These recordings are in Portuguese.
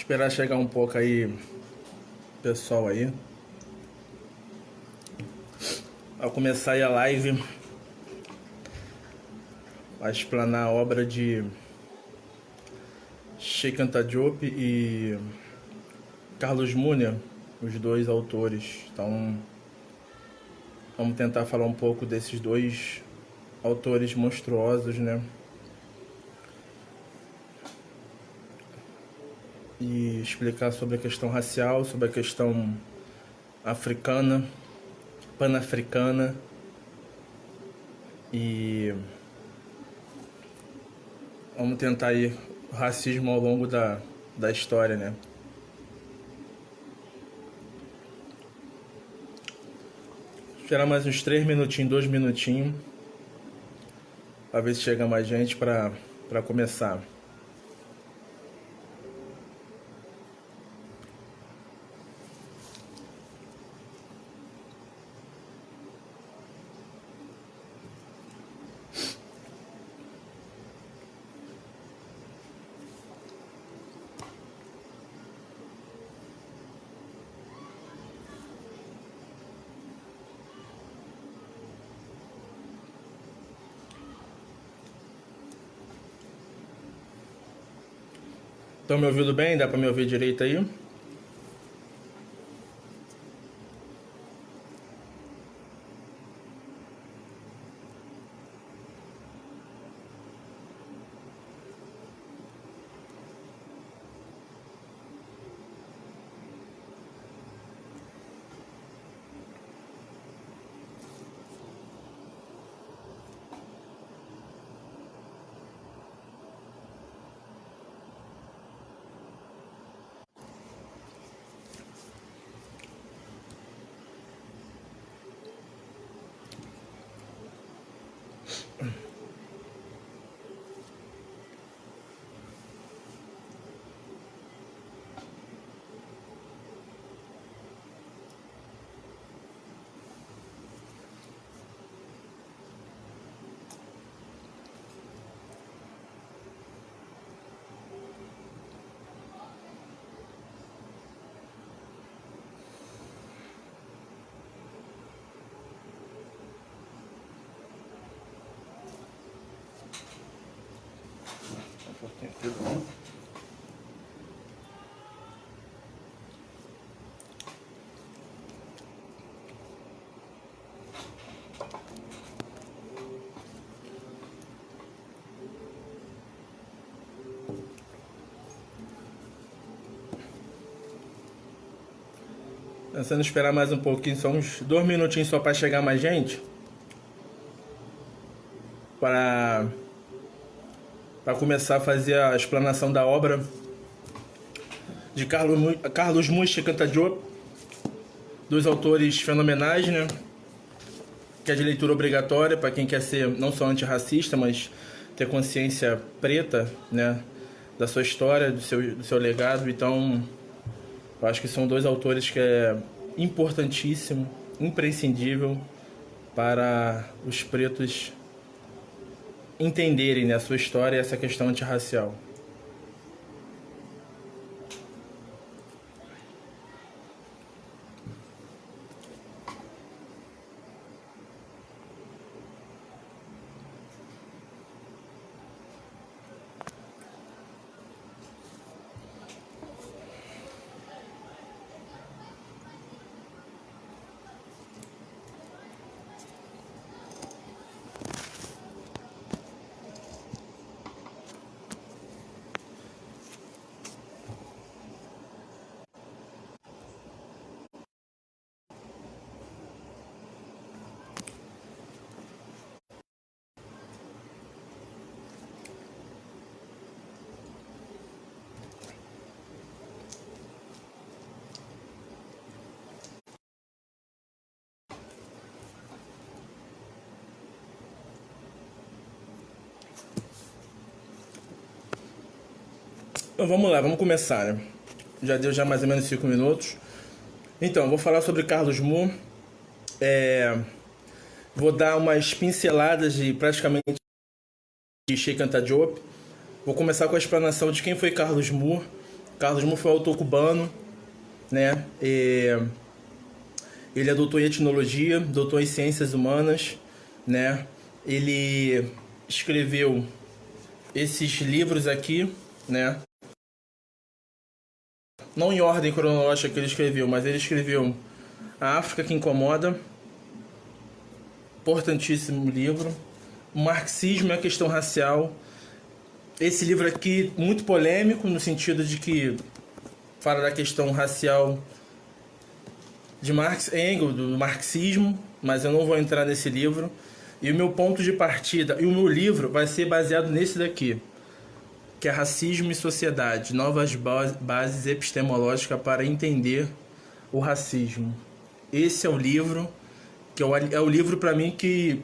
Esperar chegar um pouco aí, pessoal aí. Ao começar aí a live, vai explanar a obra de Sheikh Anta Diop e Carlos Múnia, os dois autores. Então, vamos tentar falar um pouco desses dois autores monstruosos, né? E explicar sobre a questão racial, sobre a questão africana, panafricana e vamos tentar aí o racismo ao longo da, da história, né? Esperar mais uns três minutinhos, dois minutinhos, para ver se chega mais gente para começar. Me ouvindo bem? Dá para me ouvir direito aí? Pensando em esperar mais um pouquinho, só uns dois minutinhos só para chegar mais gente. Para para começar a fazer a explanação da obra de Carlos, Carlos Muxa Cantadior, dois autores fenomenais, né? Que é de leitura obrigatória para quem quer ser não só antirracista, mas ter consciência preta, né? Da sua história, do seu, do seu legado. Então, eu acho que são dois autores que é importantíssimo, imprescindível para os pretos entenderem né, a sua história e essa questão antirracial. Então vamos lá, vamos começar, né? Já deu já mais ou menos 5 minutos. Então, vou falar sobre Carlos Moore. É, vou dar umas pinceladas de praticamente de Sheikh Anta Diop. Vou começar com a explanação de quem foi Carlos Moore Carlos Moore foi um autor cubano, né? E ele é doutor em etnologia, doutor em ciências humanas, né? Ele escreveu esses livros aqui, né? Não em ordem cronológica que ele escreveu, mas ele escreveu A África que Incomoda, importantíssimo livro. Marxismo e a Questão Racial. Esse livro aqui, muito polêmico, no sentido de que fala da questão racial de Marx Engels, do marxismo, mas eu não vou entrar nesse livro. E o meu ponto de partida e o meu livro vai ser baseado nesse daqui, que é Racismo e Sociedade: Novas Bases Epistemológicas para Entender o Racismo. Esse é o livro que é o livro para mim que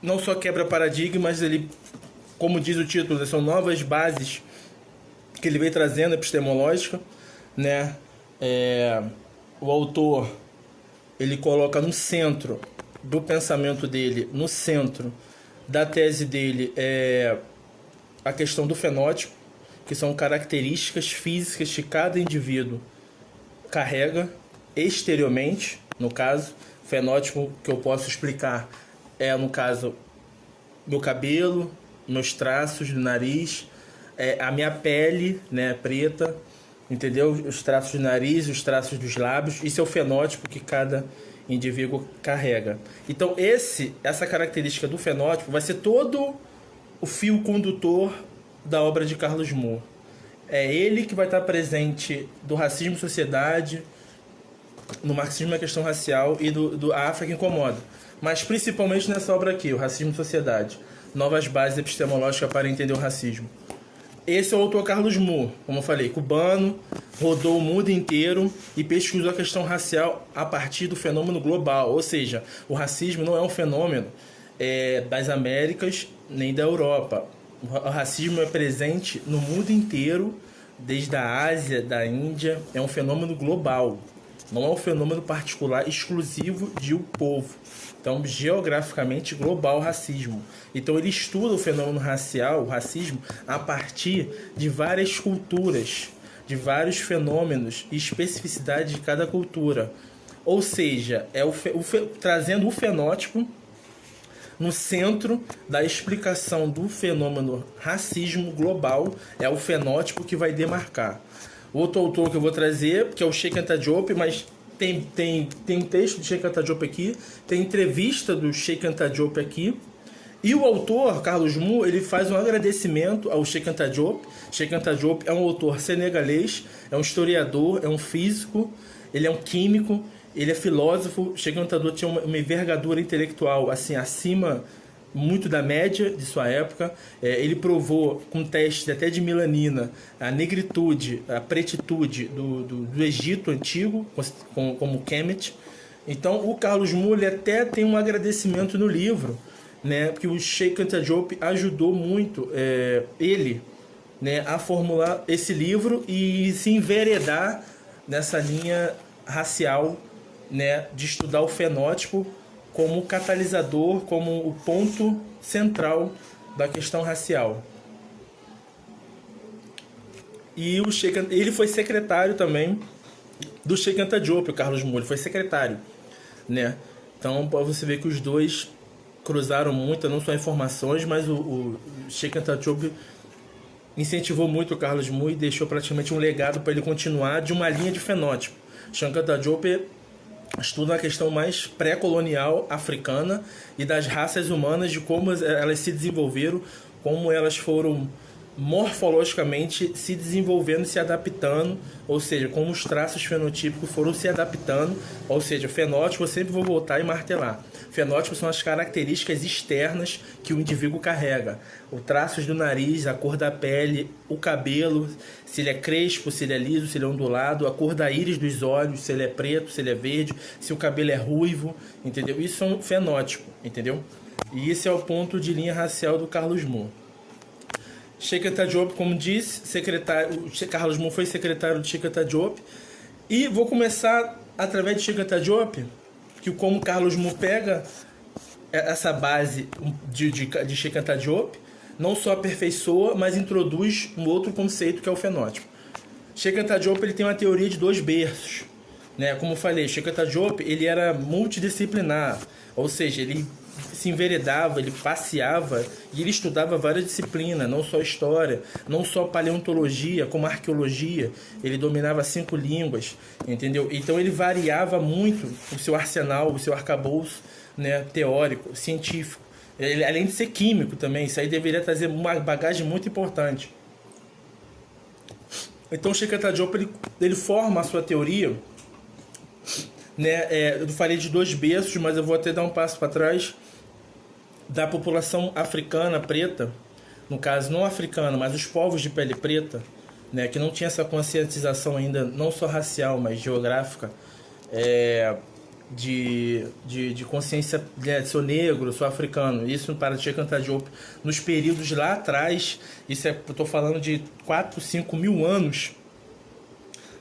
não só quebra paradigmas, ele, como diz o título, são novas bases que ele vem trazendo epistemológica, né? É, o autor ele coloca no centro do pensamento dele, no centro da tese dele, é a questão do fenótipo, que são características físicas que cada indivíduo carrega exteriormente, no caso, fenótipo que eu posso explicar é, no caso, meu cabelo, meus traços do nariz, é, a minha pele, né, preta, entendeu? Os traços do nariz, os traços dos lábios. Isso é o fenótipo que cada indivíduo carrega. Então esse, essa característica do fenótipo vai ser todo o fio condutor da obra de Carlos Moore. É ele que vai estar presente do racismo sociedade, no marxismo a questão racial e do, do África incomoda. Mas principalmente nessa obra aqui, o Racismo e Sociedade. Novas bases epistemológicas para entender o racismo. Esse é o autor Carlos Moore, como eu falei, cubano, rodou o mundo inteiro e pesquisou a questão racial a partir do fenômeno global. Ou seja, o racismo não é um fenômeno é, das Américas nem da Europa. O racismo é presente no mundo inteiro, desde a Ásia, da Índia, é um fenômeno global. Não é um fenômeno particular exclusivo de um povo. Então, geograficamente global o racismo. Então, ele estuda o fenômeno racial, o racismo, a partir de várias culturas, de vários fenômenos e especificidades de cada cultura. Ou seja, é o, o trazendo o fenótipo no centro da explicação do fenômeno racismo global, é o fenótipo que vai demarcar. Outro autor que eu vou trazer, que é o Sheikh Anta mas tem, tem, tem um texto do Sheikh Anta aqui, tem entrevista do Sheikh Anta aqui, e o autor, Carlos Mu, ele faz um agradecimento ao Sheikh Anta Diop. Sheikh Anta é um autor senegalês, é um historiador, é um físico, ele é um químico, ele é filósofo. Anta Diop tinha uma, uma envergadura intelectual assim acima muito da média de sua época. É, ele provou com testes até de melanina a negritude, a pretitude do, do, do Egito antigo, como, como Kemet. Então o Carlos Muller até tem um agradecimento no livro, né, porque o Sheikh Anta Diop ajudou muito é, ele né, a formular esse livro e se enveredar nessa linha racial né, de estudar o fenótipo como catalisador, como o ponto central da questão racial. E o Sheikh, ele foi secretário também do Sheikh Anta Diop, o Carlos Moura, foi secretário, né? Então, você ver que os dois cruzaram muito, não só informações, mas o, o Sheikh Anta Diop incentivou muito o Carlos Moura e deixou praticamente um legado para ele continuar de uma linha de fenótipo. Anta Diop estuda a questão mais pré-colonial africana e das raças humanas, de como elas se desenvolveram, como elas foram morfologicamente se desenvolvendo, se adaptando, ou seja, como os traços fenotípicos foram se adaptando, ou seja, fenótipo eu sempre vou voltar e martelar. Fenótipos são as características externas que o indivíduo carrega. O traços do nariz, a cor da pele, o cabelo, se ele é crespo, se ele é liso, se ele é ondulado, a cor da íris dos olhos, se ele é preto, se ele é verde, se o cabelo é ruivo, entendeu? Isso é um fenótipo, entendeu? E esse é o ponto de linha racial do Carlos Moore. Sheikh Diop, como disse, secretário, Carlos Moore foi secretário de Sheikh Diop. E vou começar através de Sheikh Diop, que como Carlos Moore pega essa base de, de, de Sheikh Diop, não só aperfeiçoa, mas introduz um outro conceito que é o fenótipo. Sheikh Diop ele tem uma teoria de dois berços, né? Como eu falei, Sheikh Diop ele era multidisciplinar, ou seja, ele se enveredava, ele passeava e ele estudava várias disciplinas, não só história, não só paleontologia, como arqueologia. Ele dominava cinco línguas, entendeu? Então ele variava muito o seu arsenal, o seu arcabouço né, teórico, científico. Ele, além de ser químico também, isso aí deveria trazer uma bagagem muito importante. Então, Sheikh Diop ele, ele forma a sua teoria né, é, eu falei de dois berços, mas eu vou até dar um passo para trás da população africana preta, no caso não africana, mas os povos de pele preta, né, que não tinha essa conscientização ainda, não só racial, mas geográfica, é, de, de, de, consciência né, sou negro, sou africano. Isso para Cheikh Anta Diop, nos períodos lá atrás, isso é, eu estou falando de 4, 5 mil anos,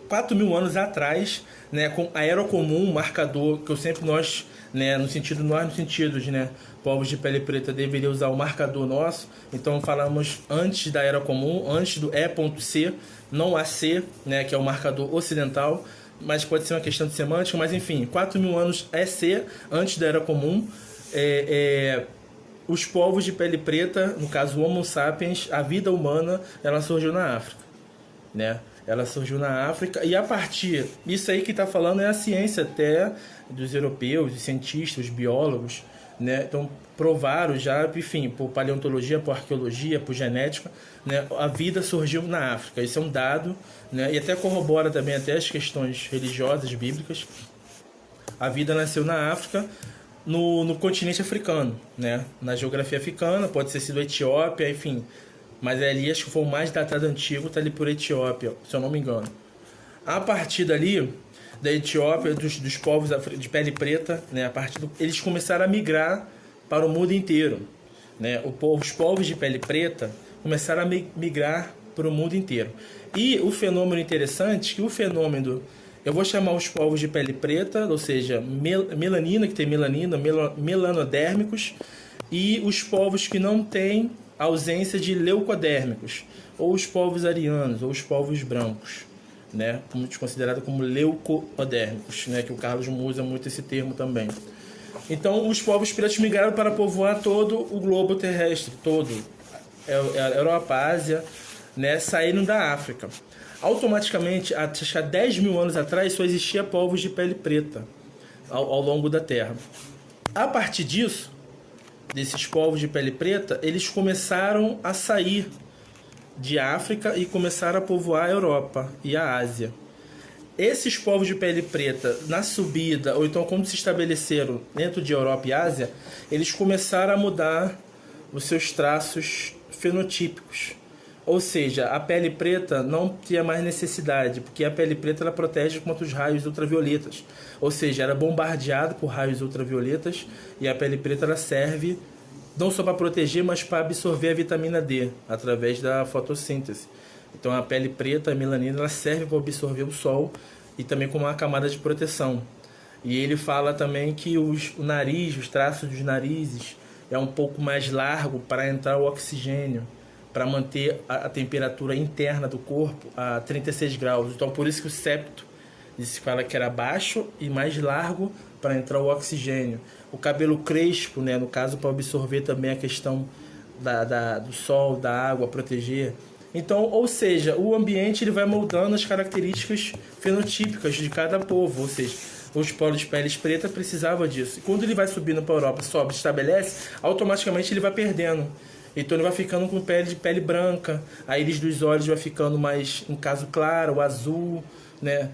4 mil anos atrás, né, com a Era Comum, marcador que eu sempre nós né, no sentido nós no sentido de, né, povos de pele preta deveriam usar o marcador nosso. Então falamos antes da era comum, antes do E.C, não AC, né, que é o marcador ocidental, mas pode ser uma questão de semântica, mas enfim, 4 mil anos EC, antes da era comum, é, é, os povos de pele preta, no caso Homo sapiens, a vida humana, ela surgiu na África, né? Ela surgiu na África e a partir isso aí que está falando é a ciência até dos europeus, os cientistas, os biólogos, né? Então provaram já, enfim, por paleontologia, por arqueologia, por genética, né? A vida surgiu na África. Isso é um dado, né? E até corrobora também até as questões religiosas bíblicas. A vida nasceu na África, no, no continente africano, né? Na geografia africana, pode ter sido Etiópia, enfim. Mas ali acho que foi o mais datado antigo, tá ali por Etiópia, se eu não me engano. A partir dali, da Etiópia, dos, dos povos de pele preta, né? A partir do, eles começaram a migrar para o mundo inteiro, né? O povo, os povos de pele preta começaram a migrar para o mundo inteiro. E o fenômeno interessante, que o fenômeno, eu vou chamar os povos de pele preta, ou seja, mel, melanina, que tem melanina, mel, melanodérmicos, e os povos que não têm ausência de leucodérmicos, ou os povos arianos, ou os povos brancos né, como considerado como leucodérmicos, né, que o Carlos usa muito esse termo também. Então, os povos pretos migraram para povoar todo o globo terrestre, todo, é, é Europa, Ásia, né, saíram da África. Automaticamente, há 10 mil anos atrás, só existia povos de pele preta ao, ao longo da Terra. A partir disso, desses povos de pele preta, eles começaram a sair de África e começaram a povoar a Europa e a Ásia. Esses povos de pele preta, na subida, ou então quando se estabeleceram dentro de Europa e Ásia, eles começaram a mudar os seus traços fenotípicos. Ou seja, a pele preta não tinha mais necessidade, porque a pele preta ela protege contra os raios ultravioletas. Ou seja, era bombardeado por raios ultravioletas e a pele preta ela serve não só para proteger, mas para absorver a vitamina D através da fotossíntese. Então a pele preta, a melanina, ela serve para absorver o sol e também como uma camada de proteção. E ele fala também que os, o nariz, os traços dos narizes é um pouco mais largo para entrar o oxigênio, para manter a, a, temperatura interna do corpo a 36 graus. Então por isso que o septo se fala que era baixo e mais largo para entrar o oxigênio o cabelo crespo, né? No caso, para absorver também a questão da, da, do sol, da água, proteger. Então, ou seja, o ambiente ele vai moldando as características fenotípicas de cada povo, ou seja, os polos de peles preta precisava disso. E quando ele vai subindo para a Europa, sobe, estabelece, automaticamente ele vai perdendo. Então ele vai ficando com pele de pele branca, a íris dos olhos vai ficando mais, em caso claro, azul, né?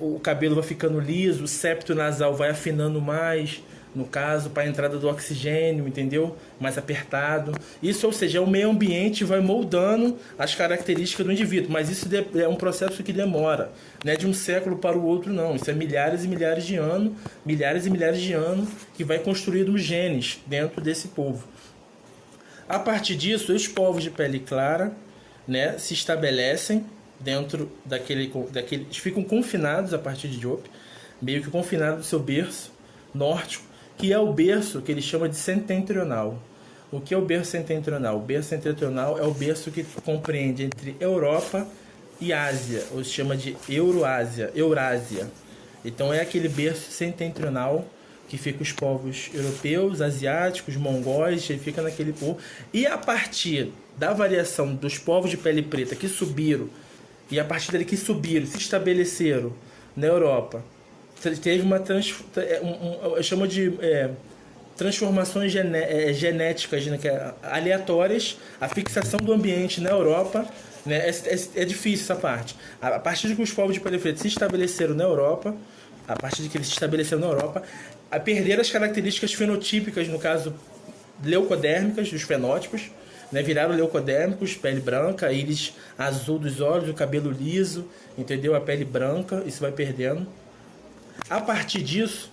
O cabelo vai ficando liso, o septo nasal vai afinando mais no caso, para a entrada do oxigênio, entendeu? Mais apertado. Isso, ou seja, o meio ambiente vai moldando as características do indivíduo, mas isso é um processo que demora, não é de um século para o outro, não. Isso é milhares e milhares de anos, milhares e milhares de anos que vai construindo os genes dentro desse povo. A partir disso, os povos de pele clara né, se estabelecem dentro daquele, daquele. Eles ficam confinados a partir de Diop, meio que confinados no seu berço nórdico que é o berço que ele chama de setentrional. O que é o berço setentrional? O berço setentrional é o berço que compreende entre Europa e Ásia, ou se chama de Euroásia, Eurásia. Então é aquele berço setentrional que fica os povos europeus, asiáticos, mongóis, ele fica naquele povo. E a partir da variação dos povos de pele preta que subiram, e a partir dele que subiram, se estabeleceram na Europa, teve uma trans, é, um, um, de é, transformações gené genéticas né, é aleatórias, a fixação do ambiente na Europa né? É, é, é, difícil essa parte. A, partir de que os povos de preta se estabeleceram na Europa, a partir de que eles se estabeleceram na Europa, a perder as características fenotípicas, no caso leucodérmicas, dos fenótipos, né? viraram leucodérmicos, pele branca, íris azul dos olhos, o cabelo liso, entendeu? A pele branca, isso vai perdendo. A partir disso,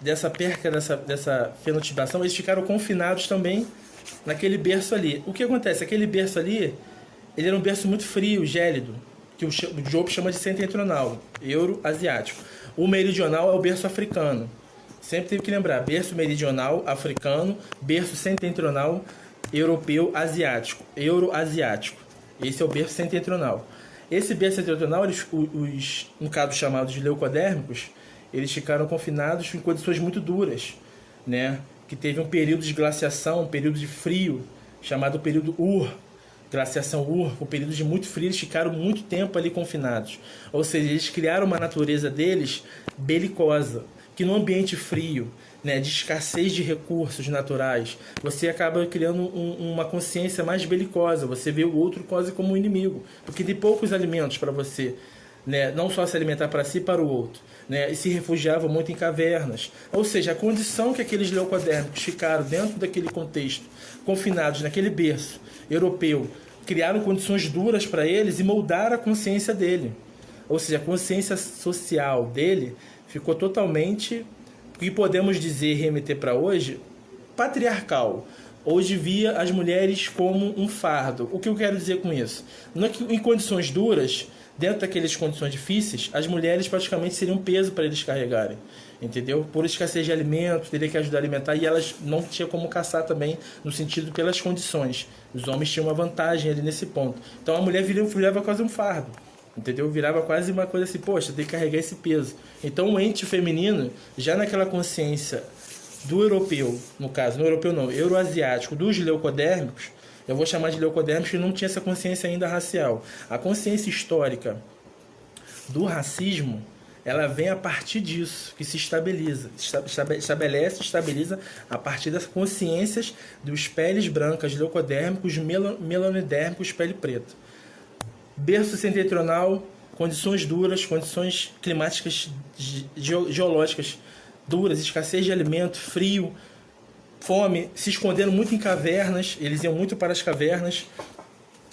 dessa perca, dessa, dessa fenotipação, eles ficaram confinados também naquele berço ali. O que acontece? Aquele berço ali ele era um berço muito frio, gélido, que o Job chama de setentrional, euro-asiático. O meridional é o berço africano. Sempre teve que lembrar, berço meridional, africano, berço setentrional, europeu, asiático, euro-asiático. Esse é o berço setentrional. Esse berço setentrional, eles, os, no caso chamados de leucodérmicos, eles ficaram confinados em condições muito duras, né? Que teve um período de glaciação, um período de frio, chamado período Ur, glaciação Ur, o período de muito frio, eles ficaram muito tempo ali confinados. Ou seja, eles criaram uma natureza deles belicosa, que no ambiente frio, né, de escassez de recursos naturais, você acaba criando um, uma consciência mais belicosa. Você vê o outro quase como um inimigo, porque tem poucos alimentos para você, né, não só se alimentar para si, para o outro. Né, e se refugiavam muito em cavernas. Ou seja, a condição que aqueles leucodérmicos ficaram dentro daquele contexto, confinados naquele berço europeu, criaram condições duras para eles e moldaram a consciência dele. Ou seja, a consciência social dele ficou totalmente, o que podemos dizer, remeter para hoje, patriarcal. Hoje via as mulheres como um fardo. O que eu quero dizer com isso? Não é que em condições duras, dentro daquelas condições difíceis, as mulheres praticamente seriam um peso para eles carregarem entendeu? Por escassez de alimentos, teria que ajudar a alimentar e elas não tinham como caçar também, no sentido pelas condições. Os homens tinham uma vantagem ali nesse ponto. Então a mulher virava, quase um fardo, entendeu? Virava quase uma coisa assim, poxa, tem que carregar esse peso. Então o ente feminino, já naquela consciência do europeu, no caso, no europeu não, euroasiático, dos leucodérmicos, eu vou chamar de leucodérmicos que não tinha essa consciência ainda racial. A consciência histórica do racismo ela vem a partir disso, que se estabiliza, estabelece, estabiliza a partir das consciências dos peles brancas, leucodérmicos, melanodérmicos, pele preta. Berço setentrional, condições duras, condições climáticas geológicas duras, escassez de alimento, frio, fome, se escondendo muito em cavernas, eles iam muito para as cavernas,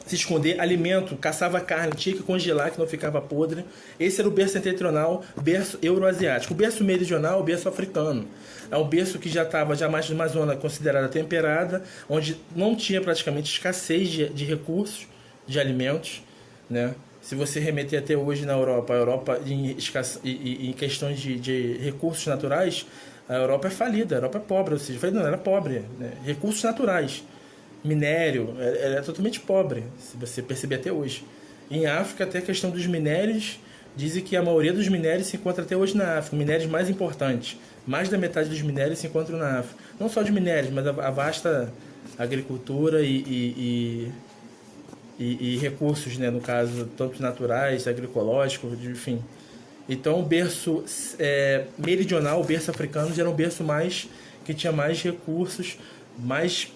se esconder, alimento, caçava carne, tinha que congelar que não ficava podre. Esse era o berço setentrional, berço euroasiático. O berço meridional, o berço africano. É um berço que já estava já mais numa zona considerada temperada, onde não tinha praticamente escassez de, de recursos, de alimentos, né? Se você remeter até hoje na Europa, a Europa em, em questões de, de recursos naturais, a Europa é falida, a Europa é pobre, ou seja, não, era é pobre, né? recursos naturais minério, é, ela é totalmente pobre, se você perceber até hoje. Em África, até a questão dos minérios, dizem que a maioria dos minérios se encontra até hoje na África, minérios mais importantes. Mais da metade dos minérios se encontram na África. Não só de minérios, mas a, vasta agricultura e, e, e, e, recursos, né, no caso, tanto naturais, agroecológicos, enfim. Então, o berço é, meridional, o berço africano, era um berço mais que tinha mais recursos, mais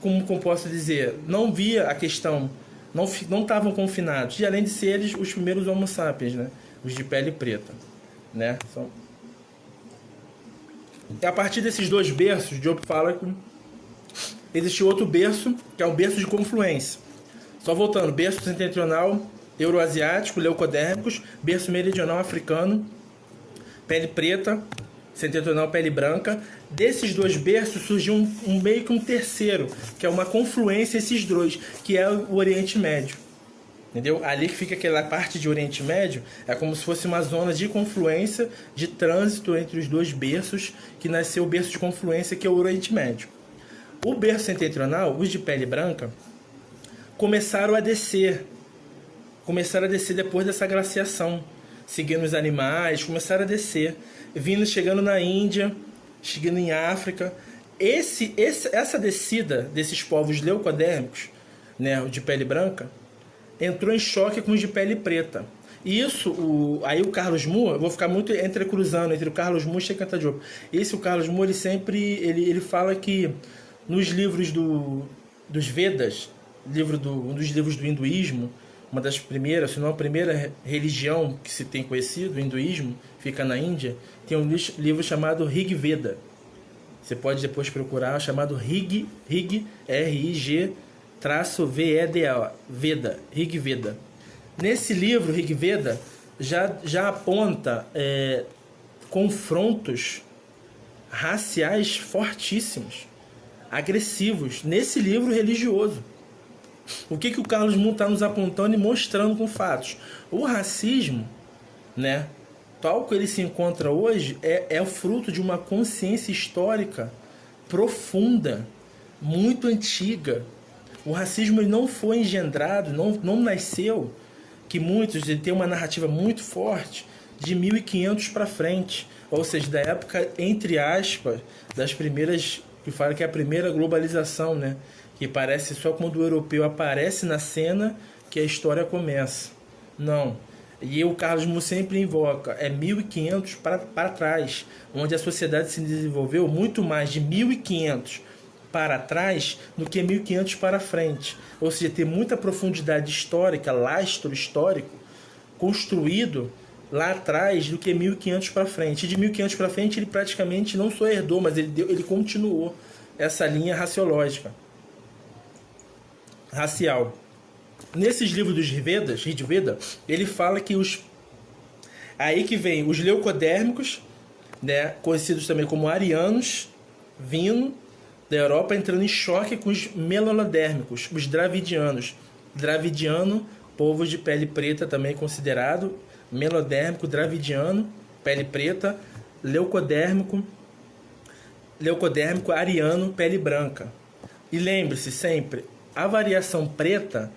como, como posso dizer, não via a questão, não não estavam confinados. E além de seres os primeiros Homo sapiens, né? Os de pele preta, né? São... A partir desses dois berços, Job fala que existe outro berço, que é o berço de confluência. Só voltando, berço setentrional euroasiático, leucodérmicos, berço meridional africano, pele preta, setentrional pele branca. Desses dois berços surgiu um, um, meio que um terceiro, que é uma confluência esses dois, que é o Oriente Médio. Entendeu? Ali que fica aquela parte de Oriente Médio, é como se fosse uma zona de confluência, de trânsito entre os dois berços, que nasceu o berço de confluência, que é o Oriente Médio. O berço setentrional, os de pele branca, começaram a descer começaram a descer depois dessa glaciação, seguindo os animais, começaram a descer, vindo chegando na Índia, chegando em África. Esse, esse, essa descida desses povos leucodérmicos, né, de pele branca, entrou em choque com os de pele preta. E isso, o, aí o Carlos Moore, vou ficar muito entrecruzando entre o Carlos Moore e o Cantadiopo. Esse, o Carlos Moore, ele sempre ele, ele fala que nos livros do, dos Vedas, livro do, um dos livros do hinduísmo, uma das primeiras, se não a primeira religião que se tem conhecido, o hinduísmo, fica na Índia, tem um livro chamado Rig Veda. Você pode depois procurar, chamado Rig, Rig R-I-G, traço V-E-D-A, Veda, Rig Veda. Nesse livro, Rig Veda, já, já aponta é, confrontos raciais fortíssimos, agressivos, nesse livro religioso. O que, que o Carlos Moon está nos apontando e mostrando com fatos? O racismo, né, tal que ele se encontra hoje, é, é fruto de uma consciência histórica profunda, muito antiga. O racismo ele não foi engendrado, não, não nasceu, que muitos ele tem uma narrativa muito forte de 1500 para frente, ou seja, da época entre aspas das primeiras que fala que é a primeira globalização, né? Que parece só quando o europeu aparece na cena que a história começa. Não. E o Carlos Mu sempre invoca, é 1500 para, trás, onde a sociedade se desenvolveu muito mais de 1500 para trás do que 1500 para frente. Ou seja, tem muita profundidade histórica, lastro histórico, construído lá atrás do que 1500 para frente. E de 1500 para frente ele praticamente não só herdou, mas ele, deu, ele continuou essa linha raciológica racial. Nesses livros dos Vedas, Rigveda, ele fala que os aí que vem os leucodérmicos, né, conhecidos também como arianos, vindo da Europa entrando em choque com os melanodérmicos, os dravidianos. Dravidiano, povo de pele preta também considerado, melodérmico, dravidiano, pele preta, leucodérmico, leucodérmico ariano, pele branca. E lembre-se sempre, a variação preta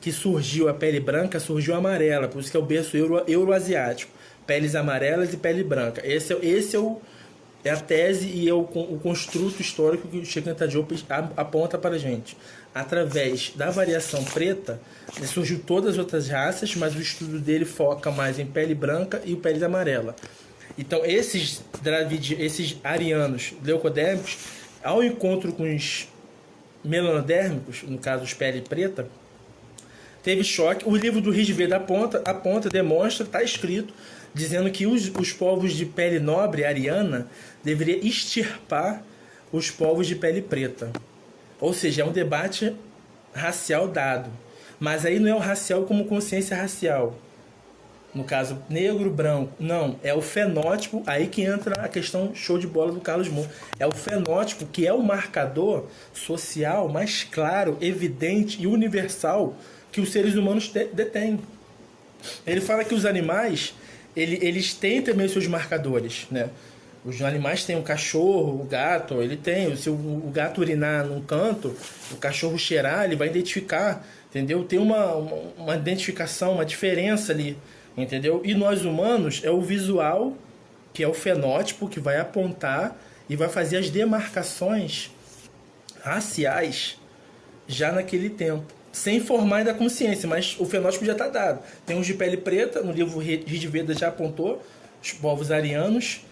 que surgiu a pele branca surgiu amarela, por isso que é o berço euro, euroasiático. Peles amarelas e pele branca. Esse, é, esse é, o, é a tese e é o, o construto histórico que o Chico Diop aponta para a gente. Através da variação preta, surgiu todas as outras raças, mas o estudo dele foca mais em pele branca e pele amarela. Então, esses, esses arianos leucodérmicos, ao encontro com os melanodérmicos, no caso os pele preta, teve choque. O livro do Rijveda aponta, aponta, demonstra, está escrito, dizendo que os, os povos de pele nobre, ariana, deveriam extirpar os povos de pele preta. Ou seja, é um debate racial dado. Mas aí não é o racial como consciência racial no caso negro, branco. Não, é o fenótipo, aí que entra a questão show de bola do Carlos Moore. É o fenótipo que é o marcador social mais claro, evidente e universal que os seres humanos detêm. Ele fala que os animais, ele, eles têm também seus marcadores, né? Os animais têm o cachorro, o gato, ele tem. Se o, o gato urinar num canto, o cachorro cheirar, ele vai identificar, entendeu? Tem uma, uma, uma identificação, uma diferença ali entendeu? E nós humanos é o visual, que é o fenótipo que vai apontar e vai fazer as demarcações raciais já naquele tempo, sem formar da consciência, mas o fenótipo já está dado. Tem os de pele preta, no livro Ridveda já apontou, os povos arianos,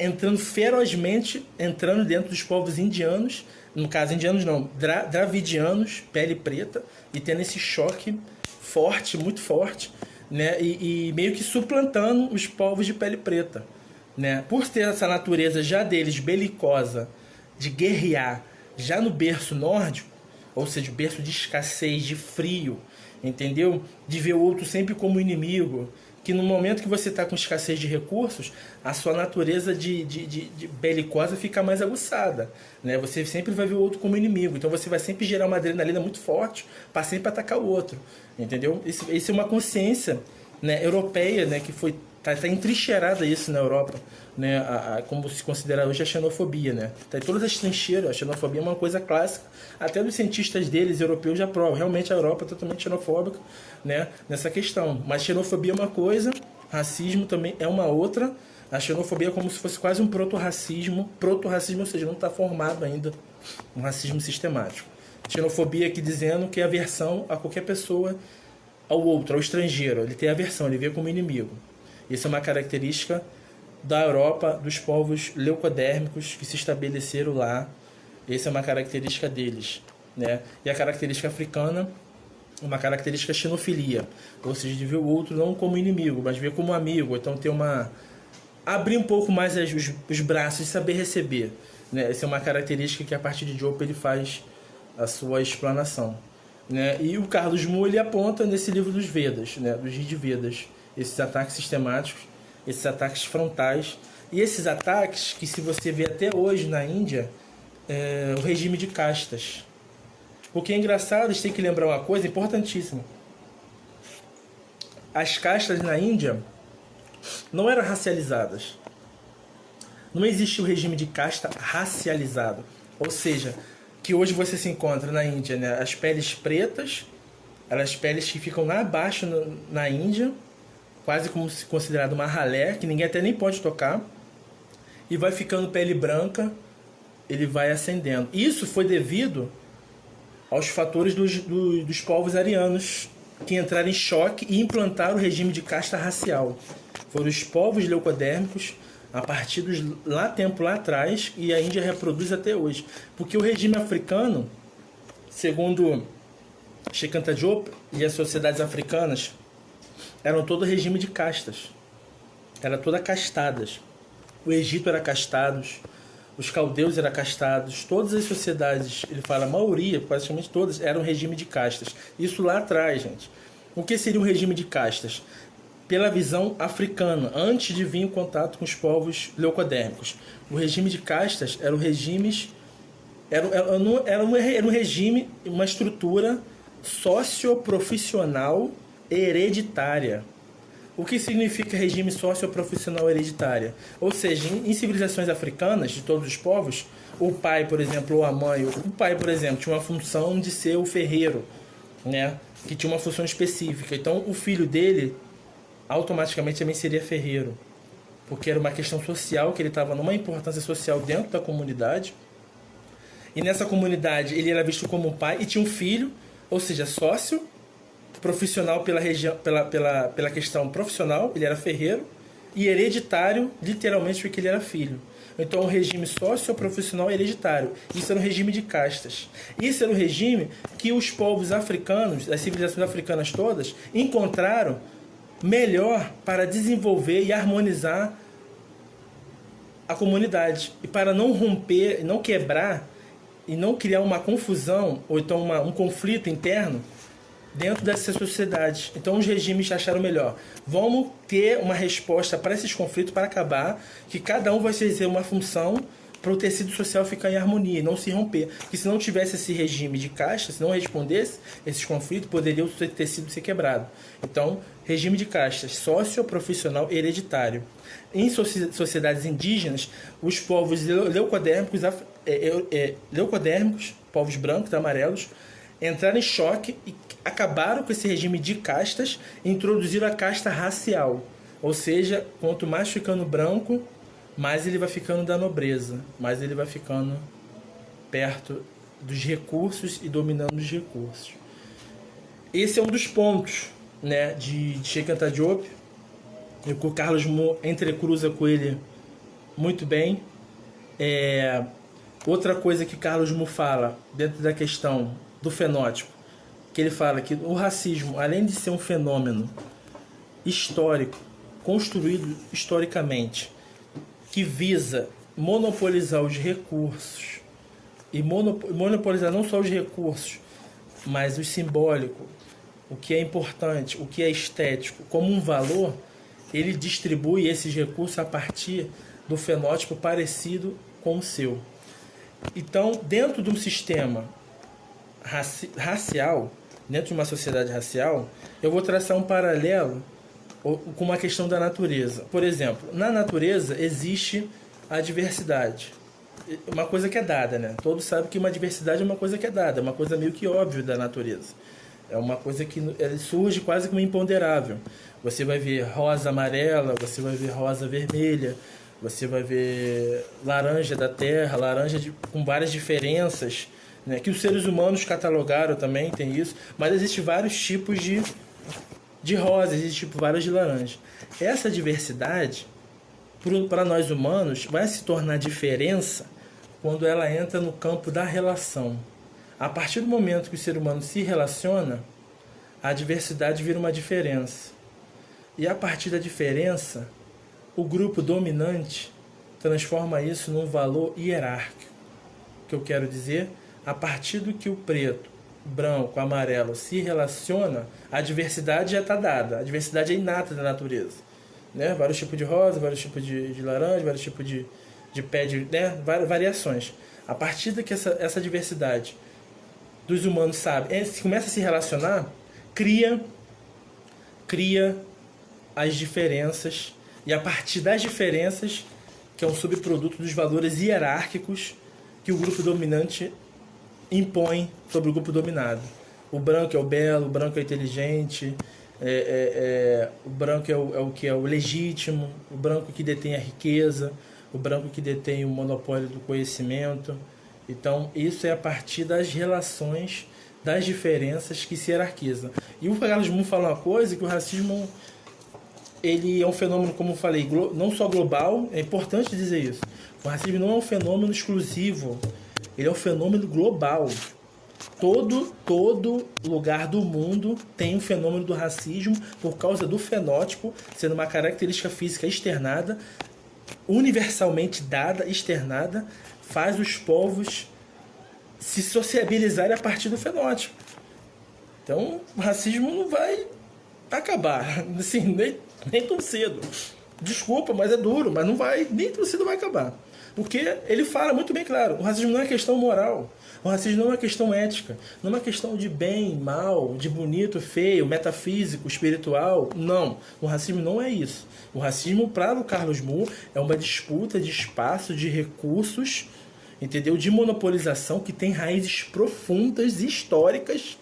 entrando ferozmente, entrando dentro dos povos indianos, no caso indianos não, dra dravidianos, pele preta, e tendo esse choque forte, muito forte, né? E, e, meio que suplantando os povos de pele preta, né? Por ter essa natureza já deles belicosa, de guerrear, já no berço nórdico, ou seja, berço de escassez, de frio, entendeu? De ver o outro sempre como inimigo, que no momento que você está com escassez de recursos, a sua natureza de, de, de, de, belicosa fica mais aguçada. Né? Você sempre vai ver o outro como inimigo. Então você vai sempre gerar uma adrenalina muito forte para sempre atacar o outro. Entendeu? Isso, isso é uma consciência né, europeia né, que foi Tá, tá entrincheirada isso na Europa, né? A, a, como se considera hoje a xenofobia, né? Tá em todas as trincheiras. A xenofobia é uma coisa clássica. Até dos cientistas deles, europeus, já provam. Realmente a Europa é totalmente xenofóbica, né? Nessa questão. Mas xenofobia é uma coisa, racismo também é uma outra. A xenofobia é como se fosse quase um proto-racismo. Proto-racismo, ou seja, não está formado ainda um racismo sistemático. Xenofobia aqui dizendo que é aversão a qualquer pessoa, ao outro, ao estrangeiro. Ele tem aversão, ele vê como inimigo. Isso é uma característica da Europa, dos povos leucodérmicos que se estabeleceram lá. Essa é uma característica deles. Né? E a característica africana, uma característica xenofilia, ou seja, de ver o outro não como inimigo, mas ver como amigo. Então ter uma abrir um pouco mais os, os braços e saber receber. Né? Essa é uma característica que a partir de Job ele faz a sua explanação. Né? E o Carlos Mu ele aponta nesse livro dos Vedas, né? dos Rig Vedas, esses ataques sistemáticos, esses ataques frontais e esses ataques que se você vê até hoje na Índia, é o regime de castas. O que é engraçado, tem que lembrar uma coisa importantíssima. As castas na Índia não eram racializadas. Não existe o regime de casta racializado. Ou seja, que hoje você se encontra na Índia, né? As peles pretas, as peles que ficam lá abaixo no, na Índia, quase como se considerado uma ralé, que ninguém até nem pode tocar, e vai ficando pele branca, ele vai ascendendo. Isso foi devido aos fatores dos, dos, dos povos arianos que entraram em choque e implantaram o regime de casta racial. Foram os povos leucodérmicos a partir dos lá tempo lá atrás e a Índia reproduz até hoje. Porque o regime africano, segundo Shekanta Diop e as sociedades africanas, eram todo regime de castas. Era toda castadas. O Egito era castados, os caldeus eram castados, todas as sociedades, ele fala, a maioria, praticamente todas, eram regime de castas. Isso lá atrás, gente. O que seria um regime de castas? pela visão africana, antes de vir em contato com os povos leucodérmicos. O regime de castas era o regime era, era, era, um, era um regime, uma estrutura socioprofissional hereditária. O que significa regime socioprofissional hereditária? Ou seja, em, civilizações africanas, de todos os povos, o pai, por exemplo, ou a mãe, o pai, por exemplo, tinha uma função de ser o ferreiro, né? que tinha uma função específica. Então, o filho dele automaticamente também seria ferreiro, porque era uma questão social, que ele estava numa importância social dentro da comunidade. E nessa comunidade ele era visto como pai e tinha um filho, ou seja, sócio, profissional pela, região, pela, pela, pela questão profissional, ele era ferreiro, e hereditário, literalmente, porque ele era filho. Então, o regime socioprofissional hereditário. Isso era um regime de castas. Isso era um regime que os povos africanos, as civilizações africanas todas, encontraram melhor para desenvolver e harmonizar a comunidade e para não romper, não quebrar e não criar uma confusão ou então uma, um conflito interno dentro dessa sociedade. Então os regimes acharam melhor. Vamos ter uma resposta para esses conflitos para acabar, que cada um vai exercer uma função para o tecido social ficar em harmonia não se romper. Porque se não tivesse esse regime de caixa, se não respondesse esses conflitos, poderia o tecido ser quebrado. Então, regime de castas socioprofissional hereditário. Em sociedades indígenas, os povos leucodérmicos, é, é, é, leucodérmicos povos brancos, amarelos, entraram em choque e acabaram com esse regime de castas e introduziram a casta racial. Ou seja, quanto mais ficando branco, mais ele vai ficando da nobreza, mais ele vai ficando perto dos recursos e dominando os recursos. Esse é um dos pontos né, de, Sheikh Anta Diop. E o Carlos Mo entrecruza com ele muito bem. É, outra coisa que Carlos Mo fala dentro da questão do fenótipo, que ele fala que o racismo, além de ser um fenômeno histórico, construído historicamente, que visa monopolizar os recursos e monopolizar não só os recursos, mas o simbólico, o que é importante, o que é estético, como um valor, ele distribui esses recursos a partir do fenótipo parecido com o seu. Então, dentro de um sistema raci racial, dentro de uma sociedade racial, eu vou traçar um paralelo com uma questão da natureza. Por exemplo, na natureza existe a diversidade. Uma coisa que é dada, né? Todos sabem que uma diversidade é uma coisa que é dada, é uma coisa meio que óbvia da natureza. É uma coisa que surge quase como imponderável. Você vai ver rosa amarela, você vai ver rosa vermelha, você vai ver laranja da terra, laranja de, com várias diferenças, né? que os seres humanos catalogaram também, tem isso, mas existem vários tipos de, de rosa, existem tipo, vários de laranja. Essa diversidade, para nós humanos, vai se tornar diferença quando ela entra no campo da relação. A partir do momento que o ser humano se relaciona, a diversidade vira uma diferença. E a partir da diferença, o grupo dominante transforma isso num valor hierárquico. O que eu quero dizer? A partir do que o preto, branco, amarelo se relaciona, a diversidade já está dada. A diversidade é inata da natureza. Né? Vários tipos de rosa, vários tipos de, de laranja, vários tipos de, de pé de. Né? variações. A partir da que essa, essa diversidade dos humanos sabe, é, começa a se relacionar, cria, cria as diferenças e a partir das diferenças, que é um subproduto dos valores hierárquicos que o grupo dominante impõe sobre o grupo dominado. O branco é o belo, o branco é inteligente, é, é, é, o branco é o, é o que é o legítimo, o branco que detém a riqueza, o branco que detém o monopólio do conhecimento. Então, isso é a partir das relações, das diferenças que se hierarquizam. E o Carlos Moon fala uma coisa que o racismo ele é um fenômeno, como eu falei, não só global, é importante dizer isso. O racismo não é um fenômeno exclusivo, ele é um fenômeno global. Todo, todo lugar do mundo tem um fenômeno do racismo por causa do fenótipo, sendo uma característica física externada, universalmente dada, externada, faz os povos se sociabilizarem a partir do fenótipo. Então, o racismo não vai acabar, assim, nem, nem tão cedo. Desculpa, mas é duro, mas não vai, nem tão cedo vai acabar. Porque ele fala muito bem claro, o racismo não é questão moral, o racismo não é uma questão ética, não é uma questão de bem, mal, de bonito, feio, metafísico, espiritual. Não, o racismo não é isso. O racismo, para o Carlos Moore, é uma disputa de espaço, de recursos, entendeu? De monopolização que tem raízes profundas históricas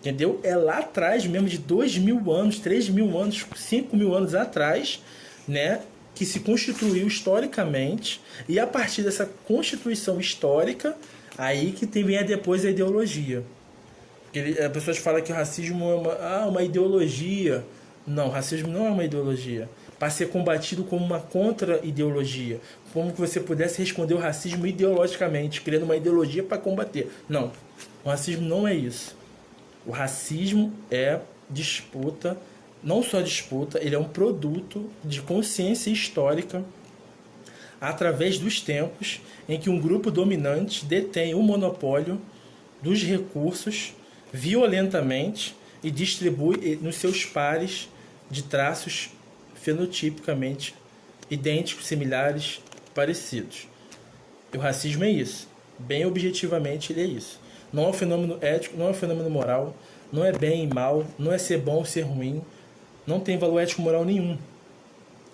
Entendeu? É lá atrás mesmo, de dois mil anos, três mil anos, cinco mil anos atrás, né? Que se constituiu historicamente. E a partir dessa constituição histórica, aí que tem, vem depois a ideologia. Ele, as pessoas falam que o racismo é uma, ah, uma ideologia. Não, o racismo não é uma ideologia. Para ser combatido como uma contra-ideologia. Como que você pudesse responder o racismo ideologicamente, criando uma ideologia para combater. Não, o racismo não é isso. O racismo é disputa, não só disputa, ele é um produto de consciência histórica através dos tempos em que um grupo dominante detém o monopólio dos recursos violentamente e distribui nos seus pares de traços fenotipicamente idênticos, similares, parecidos. E o racismo é isso. Bem objetivamente, ele é isso. Não é um fenômeno ético, não é um fenômeno moral, não é bem e mal, não é ser bom ou ser ruim, não tem valor ético moral nenhum.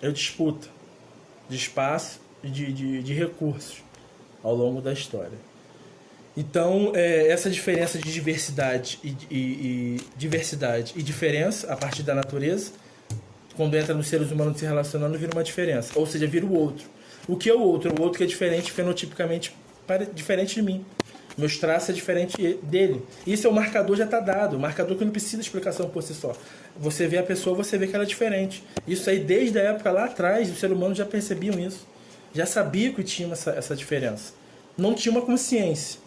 É disputa de espaço e de, de, de, recursos ao longo da história. Então, é, essa diferença de diversidade e, e, e, diversidade e diferença a partir da natureza, quando entra nos seres humanos se relacionando, vira uma diferença. Ou seja, vira o outro. O que é o outro? O outro que é diferente fenotipicamente diferente de mim. Meus traços é diferente dele. Isso é o marcador já está dado. O marcador que não precisa de explicação por si só. Você vê a pessoa, você vê que ela é diferente. Isso aí, desde a época lá atrás, os seres humanos já percebiam isso. Já sabiam que tinha essa, essa diferença. Não tinha uma consciência.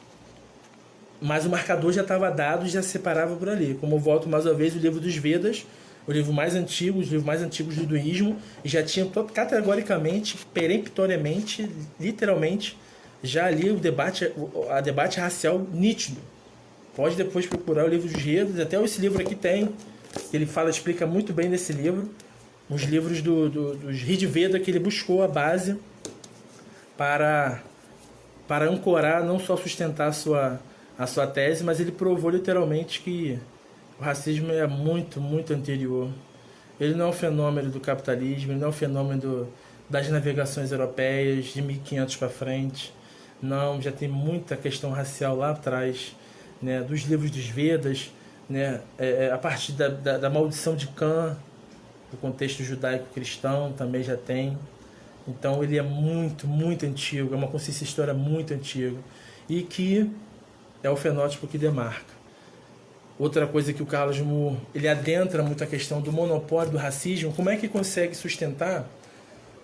Mas o marcador já estava dado e já separava por ali. Como eu volto mais uma vez, o livro dos Vedas, o livro mais antigo, os livros mais antigos do hinduísmo, já tinham categoricamente, peremptoriamente, literalmente, já ali o debate, a debate racial nítido. Pode depois procurar o livro dos Redos, até esse livro aqui tem. Ele fala, explica muito bem nesse livro. Os livros do, do, dos Ridveda que ele buscou a base para, para ancorar, não só sustentar a sua, a sua tese, mas ele provou literalmente que o racismo é muito, muito anterior. Ele não é um fenômeno do capitalismo, ele não é um fenômeno do, das navegações europeias de 1500 para frente. Não, já tem muita questão racial lá atrás, né? dos livros dos Vedas, né? É, é a partir da, da, da maldição de Cã, do contexto judaico-cristão, também já tem. Então ele é muito, muito antigo, é uma consciência história muito antiga e que é o fenótipo que demarca. Outra coisa que o Carlos Moore, ele adentra muito a questão do monopólio do racismo, como é que consegue sustentar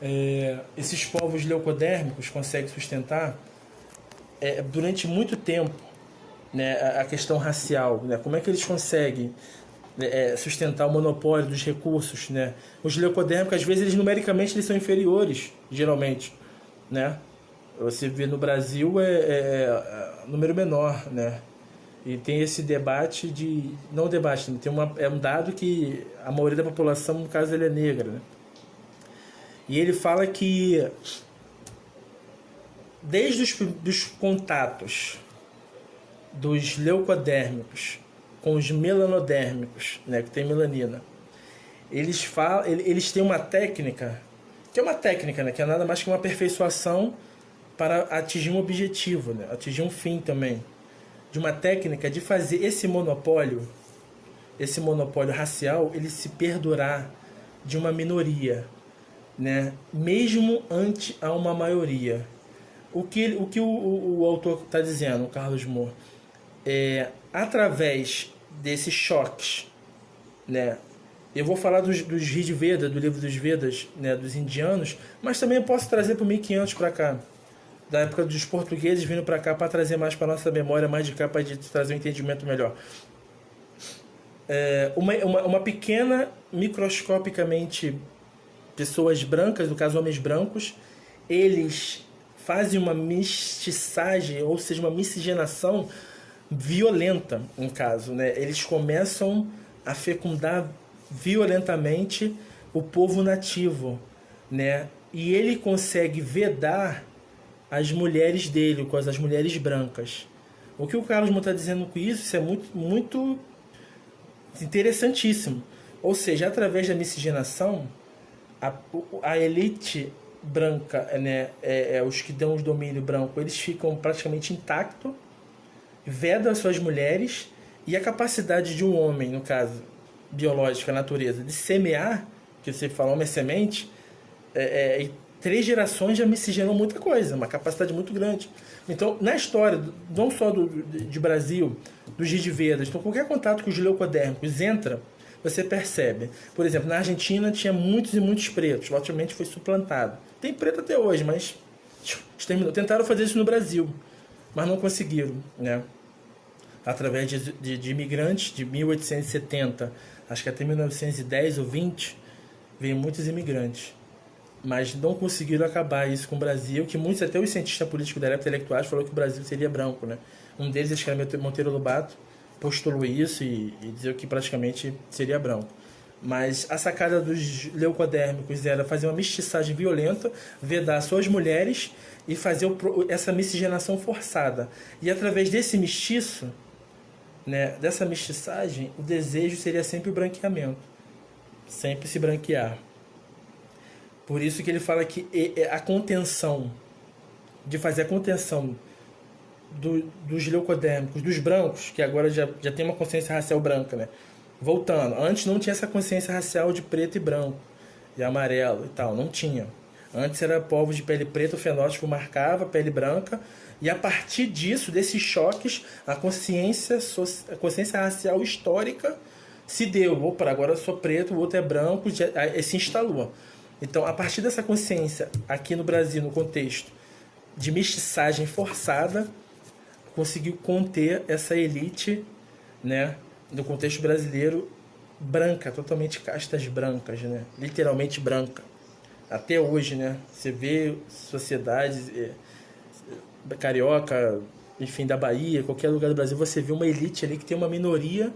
é, esses povos leucodérmicos conseguem sustentar é, durante muito tempo né, a, questão racial, né, como é que eles conseguem né, é, sustentar o monopólio dos recursos, né? Os leucodérmicos, às vezes, eles numericamente eles são inferiores, geralmente, né? Você vê no Brasil é, é, é número menor, né? E tem esse debate de não debate, tem uma é um dado que a maioria da população, no caso, ele é negra, né? E ele fala que desde os dos contatos dos leucodérmicos com os melanodérmicos, né, que tem melanina. Eles falam, eles têm uma técnica, que é uma técnica, né, que é nada mais que uma aperfeiçoação para atingir um objetivo, né, atingir um fim também. De uma técnica de fazer esse monopólio, esse monopólio racial, ele se perdurar de uma minoria, né, mesmo ante a uma maioria. O que, o, que o, o, o autor está dizendo, o Carlos Moore, é através desses choques, né? Eu vou falar dos, dos Rig Veda, do livro dos Vedas, né, dos indianos, mas também posso trazer para o 1500 para cá, da época dos portugueses vindo para cá para trazer mais para nossa memória, mais de cá para trazer um entendimento melhor. É, uma, uma, uma pequena, microscopicamente, pessoas brancas, no caso homens brancos, eles fazem uma mestiçagem, ou seja, uma miscigenação violenta, um caso, né? Eles começam a fecundar violentamente o povo nativo, né? E ele consegue vedar as mulheres dele, com as, mulheres brancas. O que o Carlos está dizendo com isso, isso é muito, muito interessantíssimo. Ou seja, através da miscigenação, a, a elite branca, né, é, é, os que dão o domínio branco, eles ficam praticamente intactos veda suas mulheres e a capacidade de um homem, no caso biológica, natureza, de semear, que você falou, homem é semente, é, é, três gerações já miscigenam muita coisa, uma capacidade muito grande. Então, na história, não só do, de Brasil, dos de Vedas, então qualquer contato com os leucodérmicos entra, você percebe. Por exemplo, na Argentina tinha muitos e muitos pretos, ultimamente foi suplantado. Tem preto até hoje, mas exterminou. Tentaram fazer isso no Brasil, mas não conseguiram, né? através de, de, de, imigrantes de 1870, acho que até 1910 ou 20, veio muitos imigrantes. Mas não conseguiram acabar isso com o Brasil, que muitos, até os cientistas políticos da época intelectuais, falaram que o Brasil seria branco. Né? Um deles, acho que era Monteiro Lobato, postulou isso e, e dizia que praticamente seria branco. Mas a sacada dos leucodérmicos era fazer uma mestiçagem violenta, vedar suas mulheres e fazer essa miscigenação forçada. E através desse mestiço, né, dessa mestiçagem, o desejo seria sempre o branqueamento. Sempre se branquear. Por isso que ele fala que a contenção, de fazer a contenção do, dos leucodérmicos, dos brancos, que agora já, já tem uma consciência racial branca, né? Voltando, antes não tinha essa consciência racial de preto e branco, e amarelo e tal, não tinha. Antes era povos de pele preta, o fenótipo marcava pele branca, e a partir disso, desses choques, a consciência, a consciência racial histórica se deu. Opa, agora eu sou preto, o outro é branco, já, se instalou. Então, a partir dessa consciência, aqui no Brasil, no contexto de mestiçagem forçada, conseguiu conter essa elite, né, no contexto brasileiro, branca, totalmente castas brancas, né, literalmente branca. Até hoje, né, você vê sociedades eh, carioca, enfim, da Bahia, qualquer lugar do Brasil, você vê uma elite ali que tem uma minoria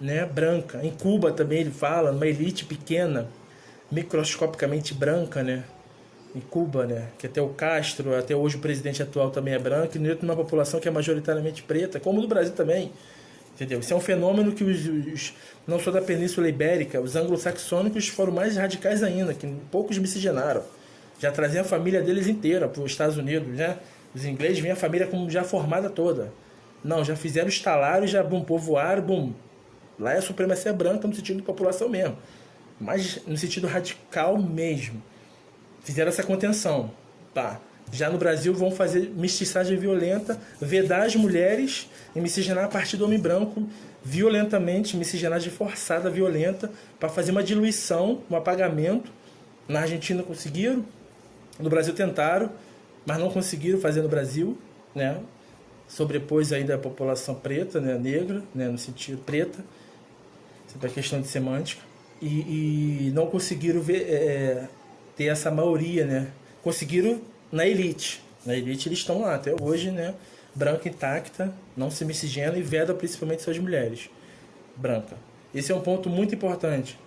né, branca. Em Cuba também ele fala, uma elite pequena, microscopicamente branca, né? Em Cuba, né? Que até o Castro, até hoje o presidente atual também é branco, e dentro de uma população que é majoritariamente preta, como no Brasil também. Entendeu? Isso é um fenômeno que os, os não só da Península Ibérica, os anglo-saxônicos foram mais radicais ainda, que poucos miscigenaram. Já traziam a família deles inteira para os Estados Unidos, né? Os ingleses vinham a família como já formada toda. Não, já fizeram estalar e já bum, povoaram, bum. Lá é a supremacia branca no sentido de população mesmo. Mas no sentido radical mesmo. Fizeram essa contenção. Tá. Já no Brasil vão fazer mestiçagem violenta, vedar as mulheres e miscigenar a partir do homem branco violentamente, miscigenagem forçada, violenta, para fazer uma diluição, um apagamento. Na Argentina conseguiram, no Brasil tentaram, mas não conseguiram fazer no Brasil, né? Sobrepôs ainda a população preta, né? negra, né? no sentido preta, sempre a questão de semântica, e, e não conseguiram ver, é, ter essa maioria, né? Conseguiram na elite. Na elite eles estão lá até hoje, né? Branca intacta, não se miscigena e veda principalmente suas mulheres. Branca. Esse é um ponto muito importante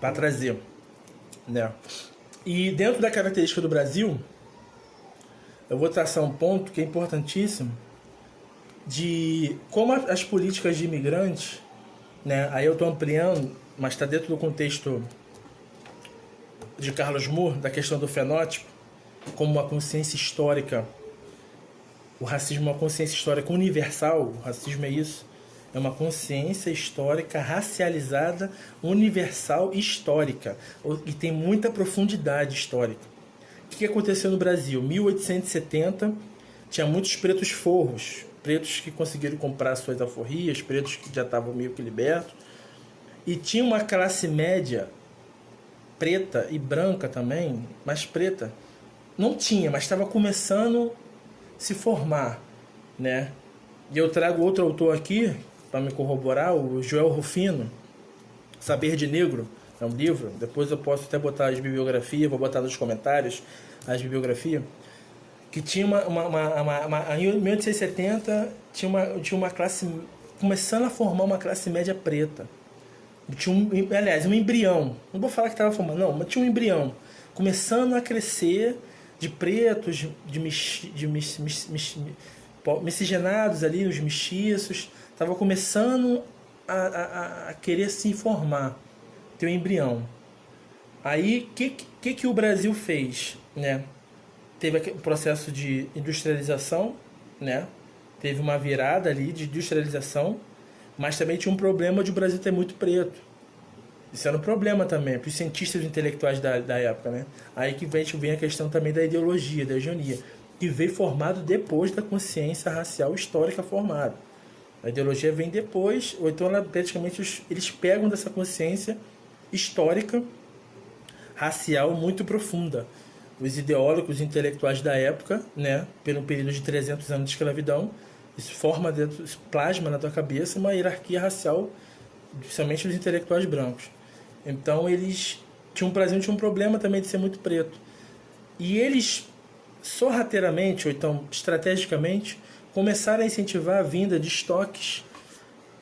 para trazer, né? E dentro da característica do Brasil, eu vou traçar um ponto que é importantíssimo de como as políticas de imigrantes, né? Aí eu estou ampliando, mas está dentro do contexto de Carlos Moore, da questão do fenótipo, como uma consciência histórica. O racismo é uma consciência histórica universal, o racismo é isso. É uma consciência histórica racializada, universal histórica. E tem muita profundidade histórica. O que aconteceu no Brasil? 1870, tinha muitos pretos forros, pretos que conseguiram comprar suas alforrias, pretos que já estavam meio que libertos. E tinha uma classe média preta e branca também, mas preta. Não tinha, mas estava começando a se formar, né? E eu trago outro autor aqui para me corroborar, o Joel Rufino, Saber de Negro, é um livro. Depois eu posso até botar as bibliografias, vou botar nos comentários as bibliografias. Que tinha uma, uma, uma, uma, uma em 1870 tinha uma, tinha uma classe começando a formar uma classe média preta tinha um, aliás, um embrião. Não vou falar que estava formando, não, mas tinha um embrião. Começando a crescer de pretos, de, de, de mis, mis, mis, miscigenados ali, os mestiços. Estava começando a, a, a, querer se informar. Ter um embrião. Aí, o que, que, que o Brasil fez? Né? Teve o processo de industrialização, né? teve uma virada ali de industrialização mas também tinha um problema de o Brasil ter muito preto. Isso era um problema também para os cientistas intelectuais da, da época, né? Aí que vem, vem a questão também da ideologia, da hegemonia, que veio formado depois da consciência racial histórica formada. A ideologia vem depois, ou então ela, praticamente eles pegam dessa consciência histórica racial muito profunda. Os ideólogos intelectuais da época, né, pelo período de 300 anos de escravidão, isso forma dentro, isso plasma na tua cabeça uma hierarquia racial, principalmente dos intelectuais brancos. Então eles tinham, o Brasil um problema também de ser muito preto. E eles, sorrateiramente, ou então estrategicamente, começaram a incentivar a vinda de estoques.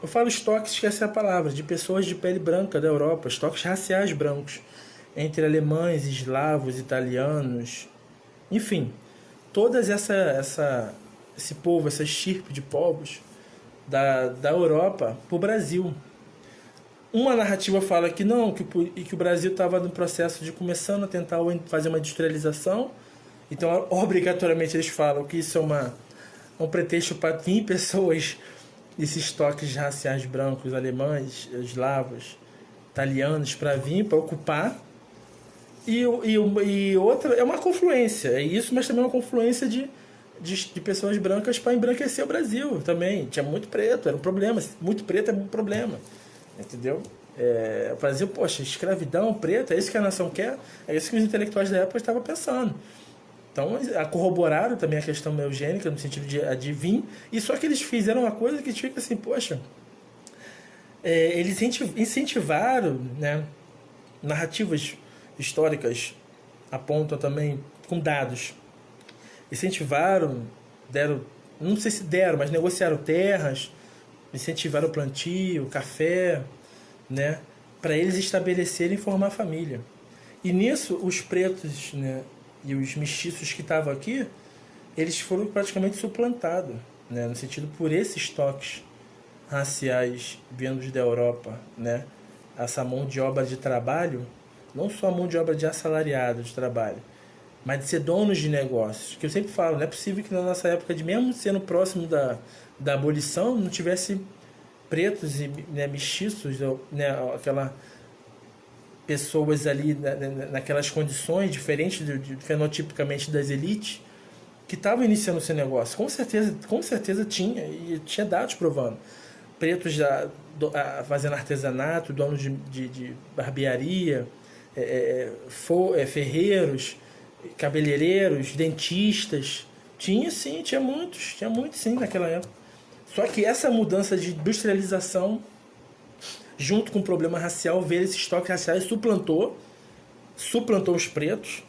Eu falo estoques, que essa é a palavra, de pessoas de pele branca da Europa, estoques raciais brancos, entre alemães, eslavos, italianos, enfim, todas essa, essa esse povo, essa estirpe de povos da, da Europa para o Brasil. Uma narrativa fala que não, que, que o Brasil estava no processo de começando a tentar fazer uma industrialização, então obrigatoriamente eles falam que isso é uma, um pretexto para vir pessoas desses estoques raciais brancos, alemães, eslavos, italianos, para vir, para ocupar. E, e, e outra é uma confluência, é isso, mas também é uma confluência de de, de pessoas brancas para embranquecer o Brasil também. Tinha muito preto, era um problema. Muito preto é um problema. Entendeu? É, o Brasil, poxa, escravidão, preto, é isso que a nação quer? É isso que os intelectuais da época estavam pensando. Então, corroboraram também a questão eugênica, no sentido de adivinhar, e só que eles fizeram uma coisa que fica assim, poxa, é, eles incentivaram, né, narrativas históricas apontam também com dados incentivaram, deram, não sei se deram, mas negociaram terras, incentivaram o plantio, café, né, para eles estabelecerem e formar família. E nisso os pretos, né, e os mestiços que estavam aqui, eles foram praticamente suplantados, né, no sentido por esses toques raciais vindos da Europa, né, essa mão de obra de trabalho, não só a mão de obra de assalariado de trabalho, mas de ser donos de negócios. Que eu sempre falo, não é possível que na nossa época, de mesmo sendo próximo da, da abolição, não tivesse pretos e né, mestiços, né, aquela pessoas ali na, naquelas condições diferentes de, fenotipicamente das elites que estavam iniciando esse negócio. Com certeza, com certeza tinha e tinha dados provando. Pretos já do, a, fazendo artesanato, donos de, de, de barbearia, é, é, for, é, ferreiros, cabeleireiros, dentistas. Tinha sim, tinha muitos, tinha muitos sim naquela época. Só que essa mudança de industrialização, junto com o problema racial, ver esses toques raciais suplantou, suplantou os pretos,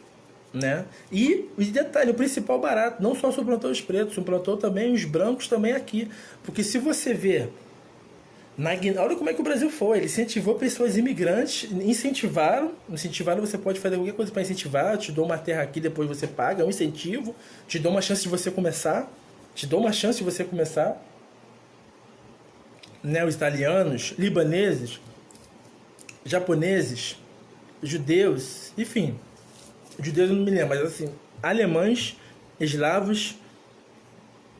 né? E, e detalhe, o principal barato, não só suplantou os pretos, suplantou também os brancos também aqui. Porque se você ver na, olha como é que o Brasil foi. Ele incentivou pessoas imigrantes, incentivaram. Incentivaram, você pode fazer qualquer coisa para incentivar. Te dou uma terra aqui, depois você paga, é um incentivo. Te dou uma chance de você começar. Te dou uma chance de você começar. Né, os italianos, libaneses, japoneses, judeus, enfim. Judeus eu não me lembro, mas assim, alemães, eslavos,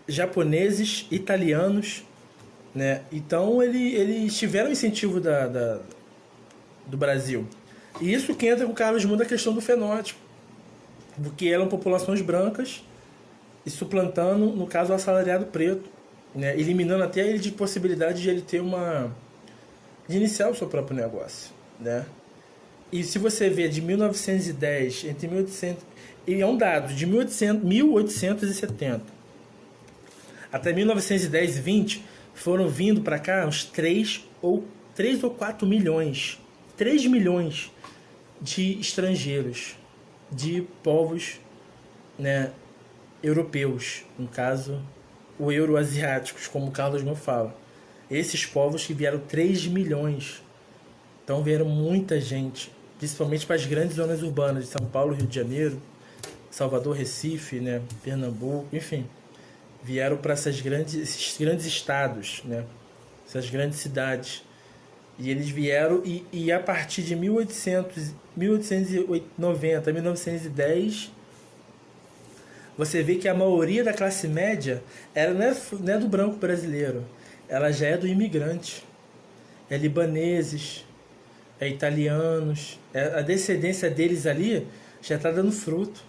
japoneses, italianos né? Então ele, eles tiveram incentivo da, da, do Brasil. E isso que entra com o Carlos Mundo a questão do fenótipo. Porque eram populações brancas e suplantando, no caso, o assalariado preto. Né? Eliminando até ele de possibilidade de ele ter uma. de iniciar o seu próprio negócio. Né? E se você vê de 1910 entre 1800. E é um dado, de 1800, 1870 até 1910 e 20, foram vindo para cá uns 3 ou 3 ou 4 milhões, 3 milhões de estrangeiros, de povos né, europeus, no caso, o euroasiáticos, como Carlos não fala. Esses povos que vieram 3 milhões. Então vieram muita gente, principalmente para as grandes zonas urbanas de São Paulo, Rio de Janeiro, Salvador, Recife, né, Pernambuco, enfim vieram para essas grandes, esses grandes estados, né? essas grandes cidades. E eles vieram e, e a partir de 1800, 1890, 1910, você vê que a maioria da classe média era, não, é, não é do branco brasileiro, ela já é do imigrante. É libaneses, é italianos, é, a descendência deles ali já está dando fruto.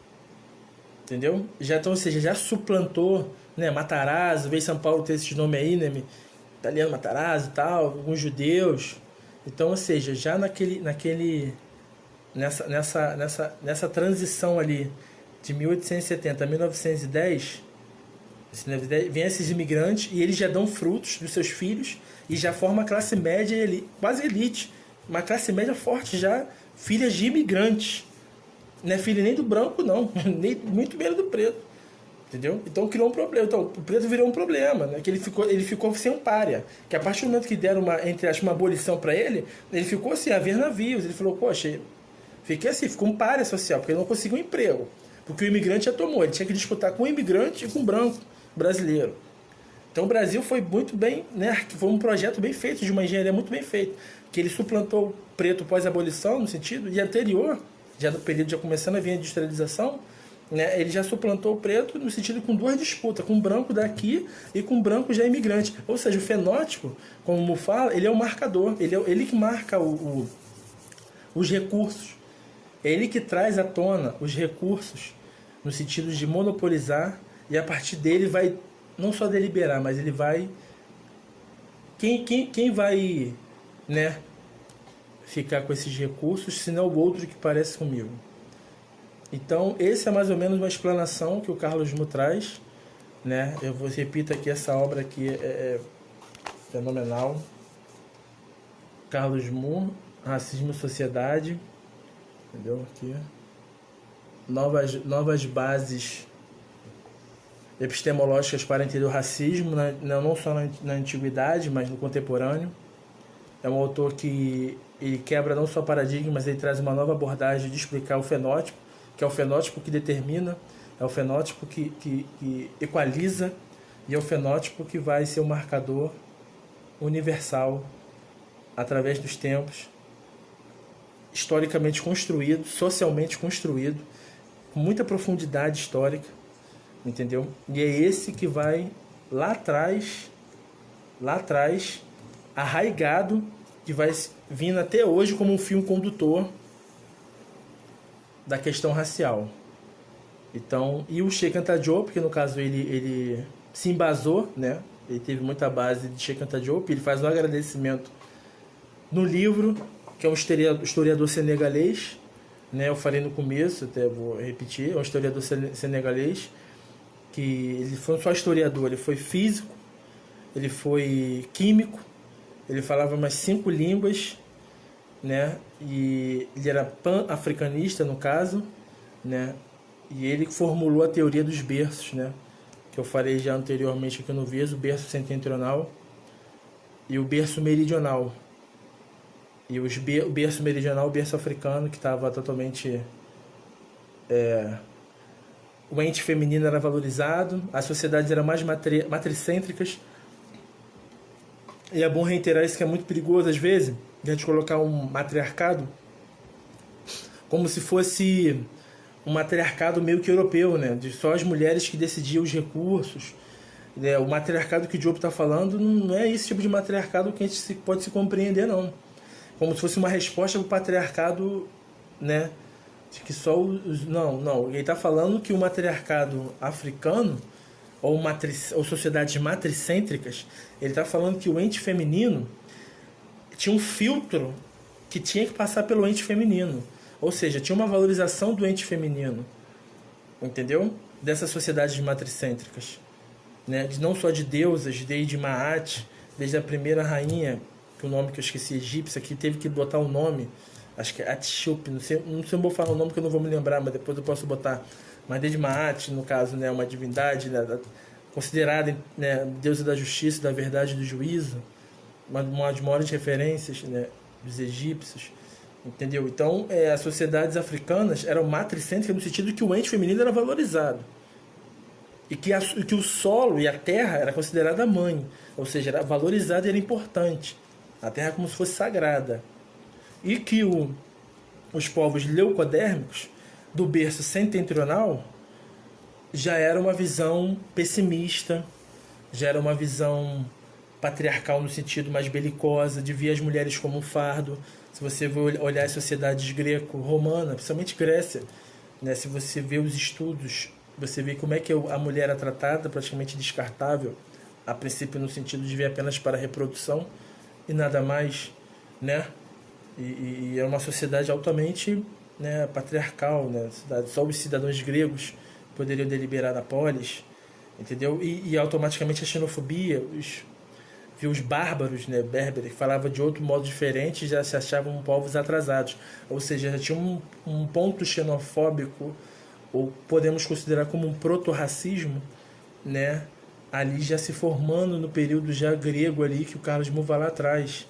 Entendeu? Já, então, ou seja, já suplantou né, Matarazzo, veio São Paulo ter esse nome aí, né, italiano Matarazzo e tal, alguns judeus. Então, ou seja, já naquele, naquele nessa, nessa, nessa, nessa transição ali de 1870 a 1910, vem esses imigrantes e eles já dão frutos dos seus filhos e já forma a classe média, quase elite, uma classe média forte já, filhas de imigrantes. Não é filha nem do branco, não, nem, muito menos do preto. Entendeu? Então criou um problema. Então o preto virou um problema, né? Que ele ficou, ele ficou sem um párea. Que a partir do momento que deram uma, entre aspas, uma abolição para ele, ele ficou a ver navios. Ele falou, poxa, fiquei assim, ficou um párea social, porque ele não conseguiu um emprego. Porque o imigrante já tomou, ele tinha que disputar com o imigrante e com o branco brasileiro. Então o Brasil foi muito bem, né? Foi um projeto bem feito, de uma engenharia muito bem feita. Que ele suplantou o preto pós-abolição, no sentido, e anterior, já no período já começando a vir a industrialização, né, ele já suplantou o preto no sentido com duas disputas, com o branco daqui e com o branco já imigrante. Ou seja, o fenótipo, como fala, ele é o marcador, ele é ele que marca o, o, os recursos. Ele que traz à tona os recursos no sentido de monopolizar e a partir dele vai não só deliberar, mas ele vai quem, quem, quem vai né, ficar com esses recursos, se não o outro que parece comigo. Então, esse é mais ou menos uma explanação que o Carlos Mu traz. Né? Eu vou repito aqui, essa obra aqui é, é fenomenal. Carlos Mu, Racismo e Sociedade. Entendeu? Aqui. Novas, novas bases epistemológicas para entender o racismo, né? não só na, na antiguidade, mas no contemporâneo. É um autor que ele quebra não só paradigmas, ele traz uma nova abordagem de explicar o fenótipo que é o fenótipo que determina, é o fenótipo que, que, que equaliza, e é o fenótipo que vai ser o marcador universal através dos tempos, historicamente construído, socialmente construído, com muita profundidade histórica, entendeu? E é esse que vai lá atrás, lá atrás, arraigado, que vai vindo até hoje como um fio condutor da questão racial. Então, e o Sheikh Anta Diop, que no caso ele, ele se embasou, né? Ele teve muita base de Sheikh Anta Diop, ele faz um agradecimento no livro, que é um historiador senegalês, né? Eu falei no começo, até vou repetir, é um historiador senegalês que ele foi só historiador, ele foi físico, ele foi químico, ele falava umas cinco línguas, né? E ele era pan-africanista no caso, né? E ele formulou a teoria dos berços, né? Que eu falei já anteriormente aqui no Vias, o berço setentrional e o berço meridional. E os be o berço meridional, o berço africano, que estava totalmente. É, o ente feminino era valorizado, as sociedades eram mais matri matricêntricas. E é bom reiterar isso que é muito perigoso às vezes, a gente colocar um matriarcado como se fosse um matriarcado meio que europeu, né? De só as mulheres que decidiam os recursos. Né? O matriarcado que o Diogo está falando não é esse tipo de matriarcado que a gente pode se compreender, não. Como se fosse uma resposta para o patriarcado, né? De que só os. Não, não. Ele está falando que o matriarcado africano, ou, matriz, ou sociedades matricêntricas, ele está falando que o ente feminino tinha um filtro que tinha que passar pelo ente feminino. Ou seja, tinha uma valorização do ente feminino, entendeu? Dessas sociedades matricêntricas, né? Não só de deusas, desde Maat, desde a primeira rainha, que o nome que eu esqueci, egípcia, que teve que botar o um nome, acho que é Hatshepsut, não sei, não sei se eu vou falar o nome que eu não vou me lembrar, mas depois eu posso botar. Mas desde Maat, no caso, né, uma divindade né, considerada né, deusa da justiça, da verdade e do juízo, uma, uma das maiores referências né, dos egípcios. Entendeu? Então, é, as sociedades africanas eram matricêntricas no sentido que o ente feminino era valorizado. E que, a, que o solo e a terra era considerada mãe. Ou seja, era valorizada e era importante. A terra como se fosse sagrada. E que o, os povos leucodérmicos, do berço setentrional, já era uma visão pessimista, já era uma visão patriarcal no sentido mais belicosa, de ver as mulheres como um fardo, se você olhar as sociedades greco-romana, principalmente Grécia, né, se você vê os estudos, você vê como é que a mulher é tratada, praticamente descartável, a princípio no sentido de ver apenas para reprodução e nada mais, né? E, e é uma sociedade altamente né, patriarcal, né? Só os cidadãos gregos poderiam deliberar na polis, entendeu? E, e automaticamente a xenofobia, os que os bárbaros, né, berberes, que falavam de outro modo diferente, já se achavam povos atrasados. Ou seja, já tinha um, um ponto xenofóbico, ou podemos considerar como um proto-racismo, né, ali já se formando no período já grego ali, que o Carlos Muva lá atrás,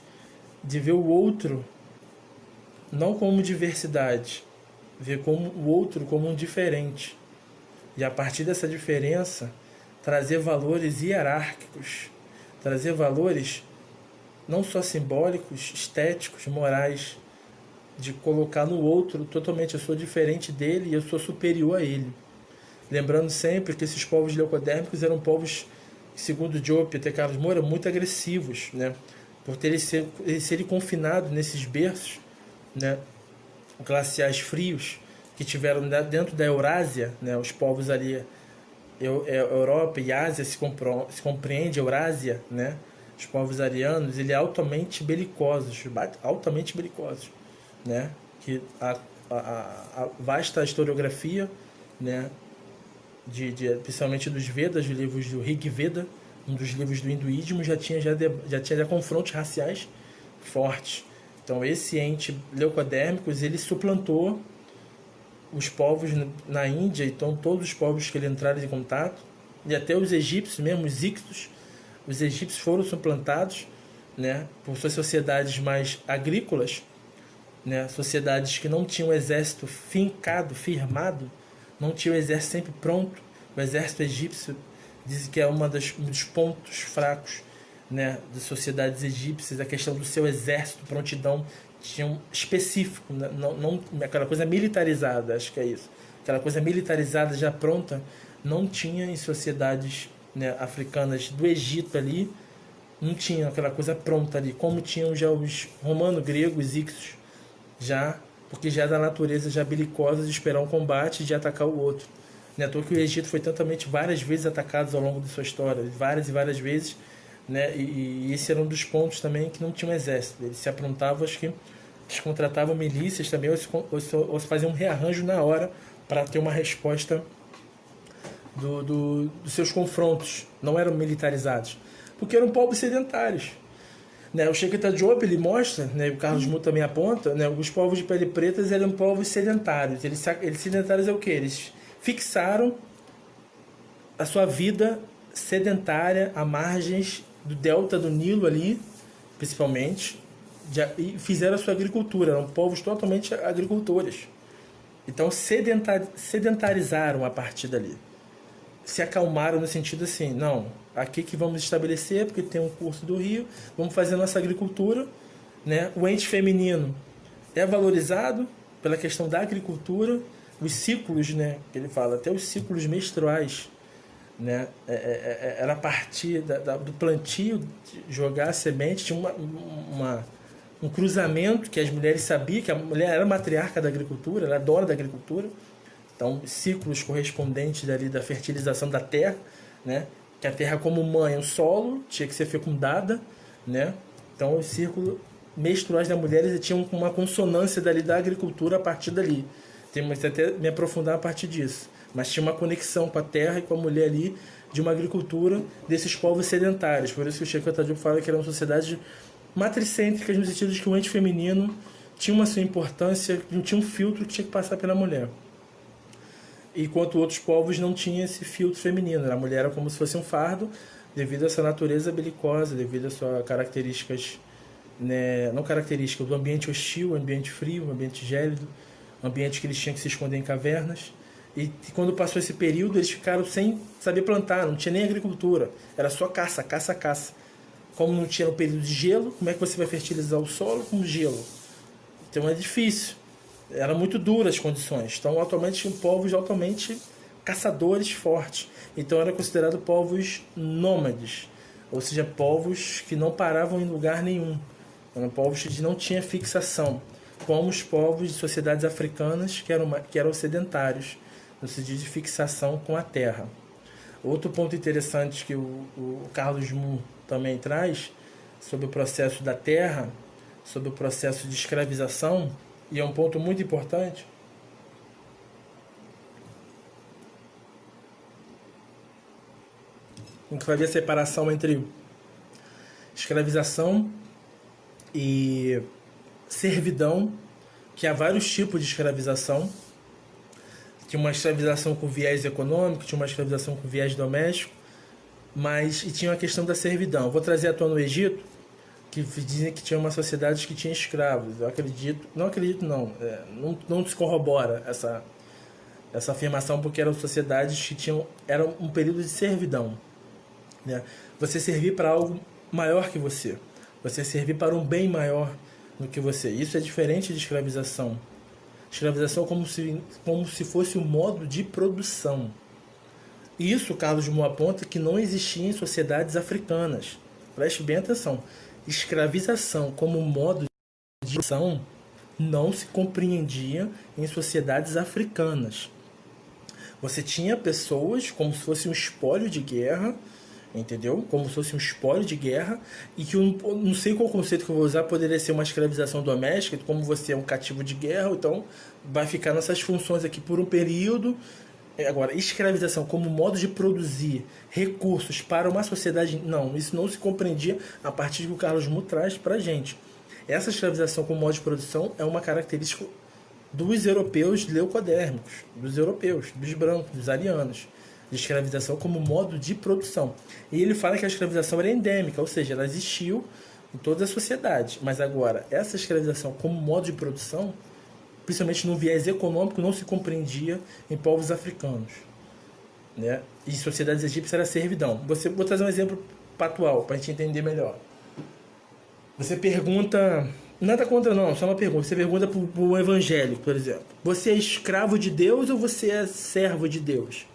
de ver o outro não como diversidade, ver como o outro como um diferente. E a partir dessa diferença, trazer valores hierárquicos trazer valores não só simbólicos, estéticos, morais, de colocar no outro totalmente eu sou diferente dele e eu sou superior a ele. Lembrando sempre que esses povos leucodérmicos eram povos, segundo Diop e até Carlos Moura, muito agressivos, né? por terem ser, serem confinados nesses berços né? glaciais frios que tiveram dentro da Eurásia, né? os povos ali eu, é, Europa e Ásia se, se compreende, Eurásia, né? Os povos arianos, ele é altamente belicosos, altamente belicosos, né? Que a, a, a vasta historiografia, né? De, de, principalmente dos Vedas, dos livros do Rig Veda, um dos livros do hinduísmo, já tinha já, de, já tinha já confrontos raciais fortes. Então esse ente leucodérmicos, ele suplantou os povos na Índia, então todos os povos que ele entraram em contato, e até os egípcios mesmo, os ictos, os egípcios foram suplantados né, por suas sociedades mais agrícolas, né, sociedades que não tinham exército fincado, firmado, não tinham exército sempre pronto. O exército egípcio Dizem que é uma das, um dos pontos fracos né, das sociedades egípcias, a questão do seu exército, prontidão, tinha um específico, né, não, não aquela coisa militarizada, acho que é isso. Aquela coisa militarizada já pronta, não tinha em sociedades né, africanas do Egito ali, não tinha aquela coisa pronta ali, como tinham já os romanos, gregos, ixos, já, porque já é da natureza já belicosa de esperar um combate e de atacar o outro. Não é à toa que o Egito foi tantamente várias vezes atacado ao longo de sua história, várias e várias vezes, né? E, e, esse era um dos pontos também que não tinha um exército. Eles se aprontavam, acho que eles contratavam milícias também, ou se, ou se, ou se faziam um rearranjo na hora para ter uma resposta do, do, dos seus confrontos. Não eram militarizados, porque eram povos sedentários. Né, o Sheikh Job ele mostra, né, o Carlos Mu também aponta, né, os povos de pele preta eram povos sedentários. Eles, eles sedentários é o que? Eles fixaram a sua vida sedentária à margens do delta do Nilo ali, principalmente, de, e fizeram a sua agricultura. Eram povos totalmente agricultores. Então sedentar, sedentarizaram a partir dali. Se acalmaram no sentido assim, não, aqui que vamos estabelecer, porque tem um curso do rio, vamos fazer nossa agricultura. Né? O ente feminino é valorizado pela questão da agricultura, os ciclos, né, que ele fala, até os ciclos menstruais, né, é, é, é, era a partir da, da, do plantio, jogar a semente, tinha uma, uma, um cruzamento que as mulheres sabiam, que a mulher era matriarca da agricultura, era dona da agricultura, então ciclos correspondentes ali da fertilização da terra, né, que a terra como mãe, o solo, tinha que ser fecundada, né, então os círculos menstruais das mulheres tinham uma consonância dali da agricultura a partir dali, temos que até me aprofundar a partir disso. Mas tinha uma conexão com a terra e com a mulher ali de uma agricultura desses povos sedentários. Por isso que o Cheikh Otadio fala que era uma sociedade matricêntrica no sentido de que o ente feminino tinha uma sua importância, tinha um filtro que tinha que passar pela mulher. Enquanto outros povos não tinham esse filtro feminino. A mulher era como se fosse um fardo, devido a sua natureza belicosa, devido a suas características, né, não características do ambiente hostil, ambiente frio, ambiente gélido, ambiente que eles tinham que se esconder em cavernas. E quando passou esse período, eles ficaram sem saber plantar, não tinha nem agricultura, era só caça, caça, caça. Como não tinha o período de gelo, como é que você vai fertilizar o solo com gelo? Então é difícil. Eram muito duras as condições. Então, atualmente, tinham povos altamente caçadores fortes. Então, eram considerados povos nômades, ou seja, povos que não paravam em lugar nenhum. Eram povos que não tinham fixação como os povos de sociedades africanas que eram, que eram sedentários, no sentido de fixação com a terra. Outro ponto interessante que o, o Carlos Moon também traz sobre o processo da terra, sobre o processo de escravização, e é um ponto muito importante, em que vai haver a separação entre escravização e servidão, que há vários tipos de escravização. Tinha uma escravização com viés econômico, tinha uma escravização com viés doméstico, mas e tinha a questão da servidão. vou trazer à tona no Egito, que dizem que tinha uma sociedade que tinha escravos. Eu acredito, não acredito não, é, não, não se corrobora essa essa afirmação porque eram sociedades que tinham era um período de servidão, né? Você servir para algo maior que você, você servir para um bem maior do que você. Isso é diferente de escravização. Escravização como se, como se fosse um modo de produção. Isso, Carlos Moa aponta que não existia em sociedades africanas. Preste bem atenção. Escravização como modo de produção não se compreendia em sociedades africanas. Você tinha pessoas como se fosse um espólio de guerra entendeu? Como se fosse um espólio de guerra e que um, não sei qual conceito que eu vou usar, poderia ser uma escravização doméstica, como você é um cativo de guerra, então vai ficar nessas funções aqui por um período. Agora, escravização como modo de produzir recursos para uma sociedade, não, isso não se compreendia a partir do que o Carlos Mu traz para gente. Essa escravização como modo de produção é uma característica dos europeus leucodérmicos, dos europeus, dos brancos, dos arianos de escravização como modo de produção. E ele fala que a escravização era endêmica, ou seja, ela existiu em toda a sociedade. Mas agora, essa escravização como modo de produção, principalmente no viés econômico, não se compreendia em povos africanos. né? E sociedades egípcias era servidão. Você vou trazer um exemplo atual para a gente entender melhor. Você pergunta, nada contra não, só uma pergunta. Você pergunta para o evangélico, por exemplo: Você é escravo de Deus ou você é servo de Deus?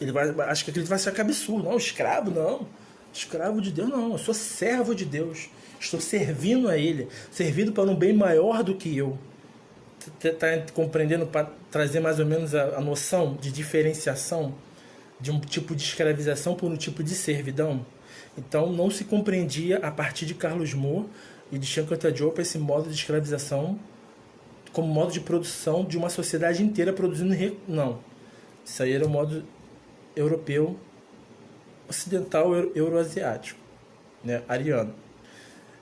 Ele vai, acho que aquilo vai ser absurdo. Não, escravo não. Escravo de Deus não. Eu sou servo de Deus. Estou servindo a Ele, servindo para um bem maior do que eu. Está compreendendo para trazer mais ou menos a, a noção de diferenciação de um tipo de escravização por um tipo de servidão? Então não se compreendia a partir de Carlos Moore e de Shankar Diop esse modo de escravização como modo de produção de uma sociedade inteira produzindo não. Isso aí era o modo europeu ocidental euroasiático, né, ariano.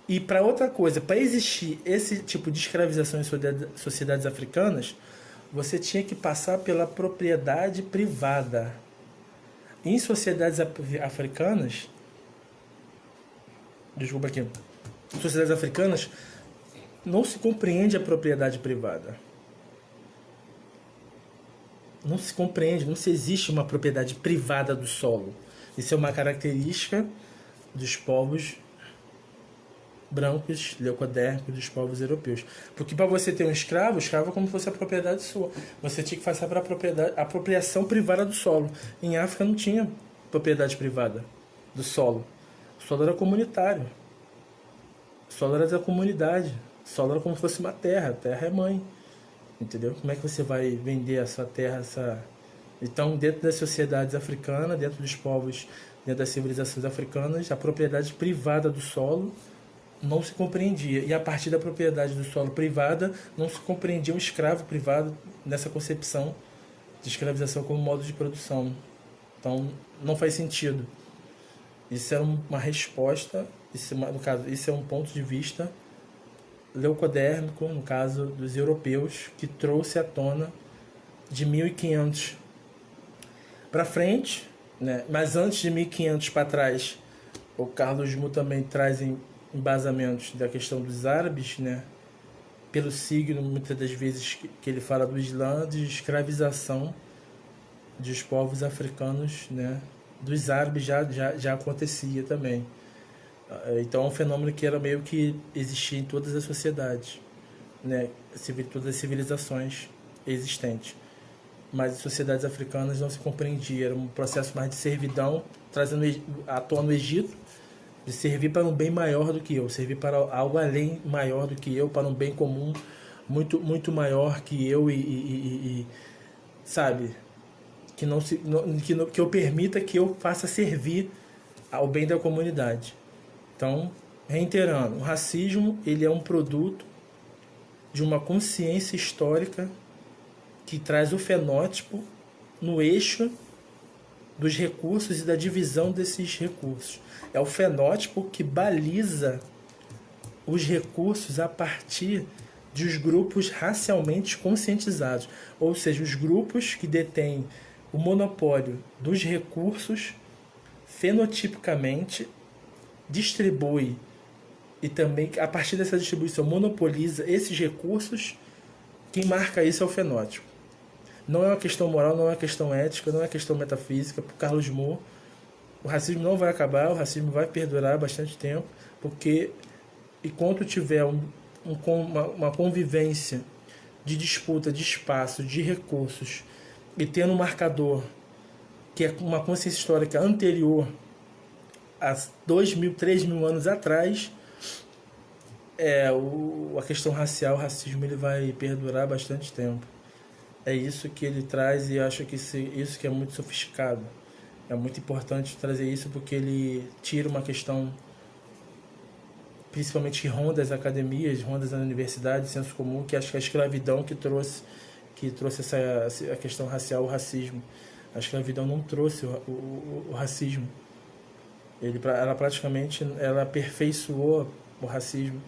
E para outra coisa, para existir esse tipo de escravização em sociedades africanas, você tinha que passar pela propriedade privada. Em sociedades africanas, desculpa aqui, sociedades africanas não se compreende a propriedade privada. Não se compreende, não se existe uma propriedade privada do solo. Isso é uma característica dos povos brancos, leucodérmicos dos povos europeus. Porque para você ter um escravo, o escravo é como se fosse a propriedade sua. Você tinha que fazer para a propriedade, apropriação privada do solo. Em África não tinha propriedade privada do solo. O solo era comunitário. O solo era da comunidade. O solo era como se fosse uma terra. A terra é mãe. Entendeu? Como é que você vai vender a sua terra, essa... Então, dentro das sociedades africanas, dentro dos povos, dentro das civilizações africanas, a propriedade privada do solo não se compreendia. E a partir da propriedade do solo privada, não se compreendia um escravo privado nessa concepção de escravização como modo de produção. Então, não faz sentido. Isso é uma resposta, isso, no caso, isso é um ponto de vista leucodérmico, no caso dos europeus, que trouxe à tona de 1500 para frente, né? mas antes de 1500 para trás, o Carlos Mu também traz em embasamentos da questão dos árabes, né? pelo signo, muitas das vezes que ele fala do Islã, de escravização dos povos africanos, né? dos árabes já, já, já acontecia também. Então é um fenômeno que era meio que existia em todas as sociedades, né? todas as civilizações existentes. Mas as sociedades africanas não se compreendia, era um processo mais de servidão, trazendo à tona no Egito, de servir para um bem maior do que eu, servir para algo além maior do que eu, para um bem comum muito muito maior que eu e, e, e, e sabe que não se que, que eu permita que eu faça servir ao bem da comunidade. Então, reiterando, o racismo ele é um produto de uma consciência histórica que traz o fenótipo no eixo dos recursos e da divisão desses recursos. É o fenótipo que baliza os recursos a partir dos grupos racialmente conscientizados, ou seja, os grupos que detêm o monopólio dos recursos fenotipicamente distribui e também a partir dessa distribuição monopoliza esses recursos, quem marca isso é o fenótipo. Não é uma questão moral, não é uma questão ética, não é uma questão metafísica. Para Carlos Moore, o racismo não vai acabar, o racismo vai perdurar bastante tempo, porque enquanto tiver um, um, uma, uma convivência de disputa de espaço, de recursos, e tendo um marcador que é uma consciência histórica anterior a dois mil, três mil anos atrás, é, o, a questão racial, o racismo, ele vai perdurar bastante tempo. É isso que ele traz e acho que isso que é muito sofisticado. É muito importante trazer isso porque ele tira uma questão, principalmente ronda as academias, ronda as universidades, senso comum, que acho que a escravidão que trouxe, que trouxe essa a questão racial, o racismo. A escravidão não trouxe o, o, o racismo. Ele, ela praticamente ela aperfeiçoou o racismo,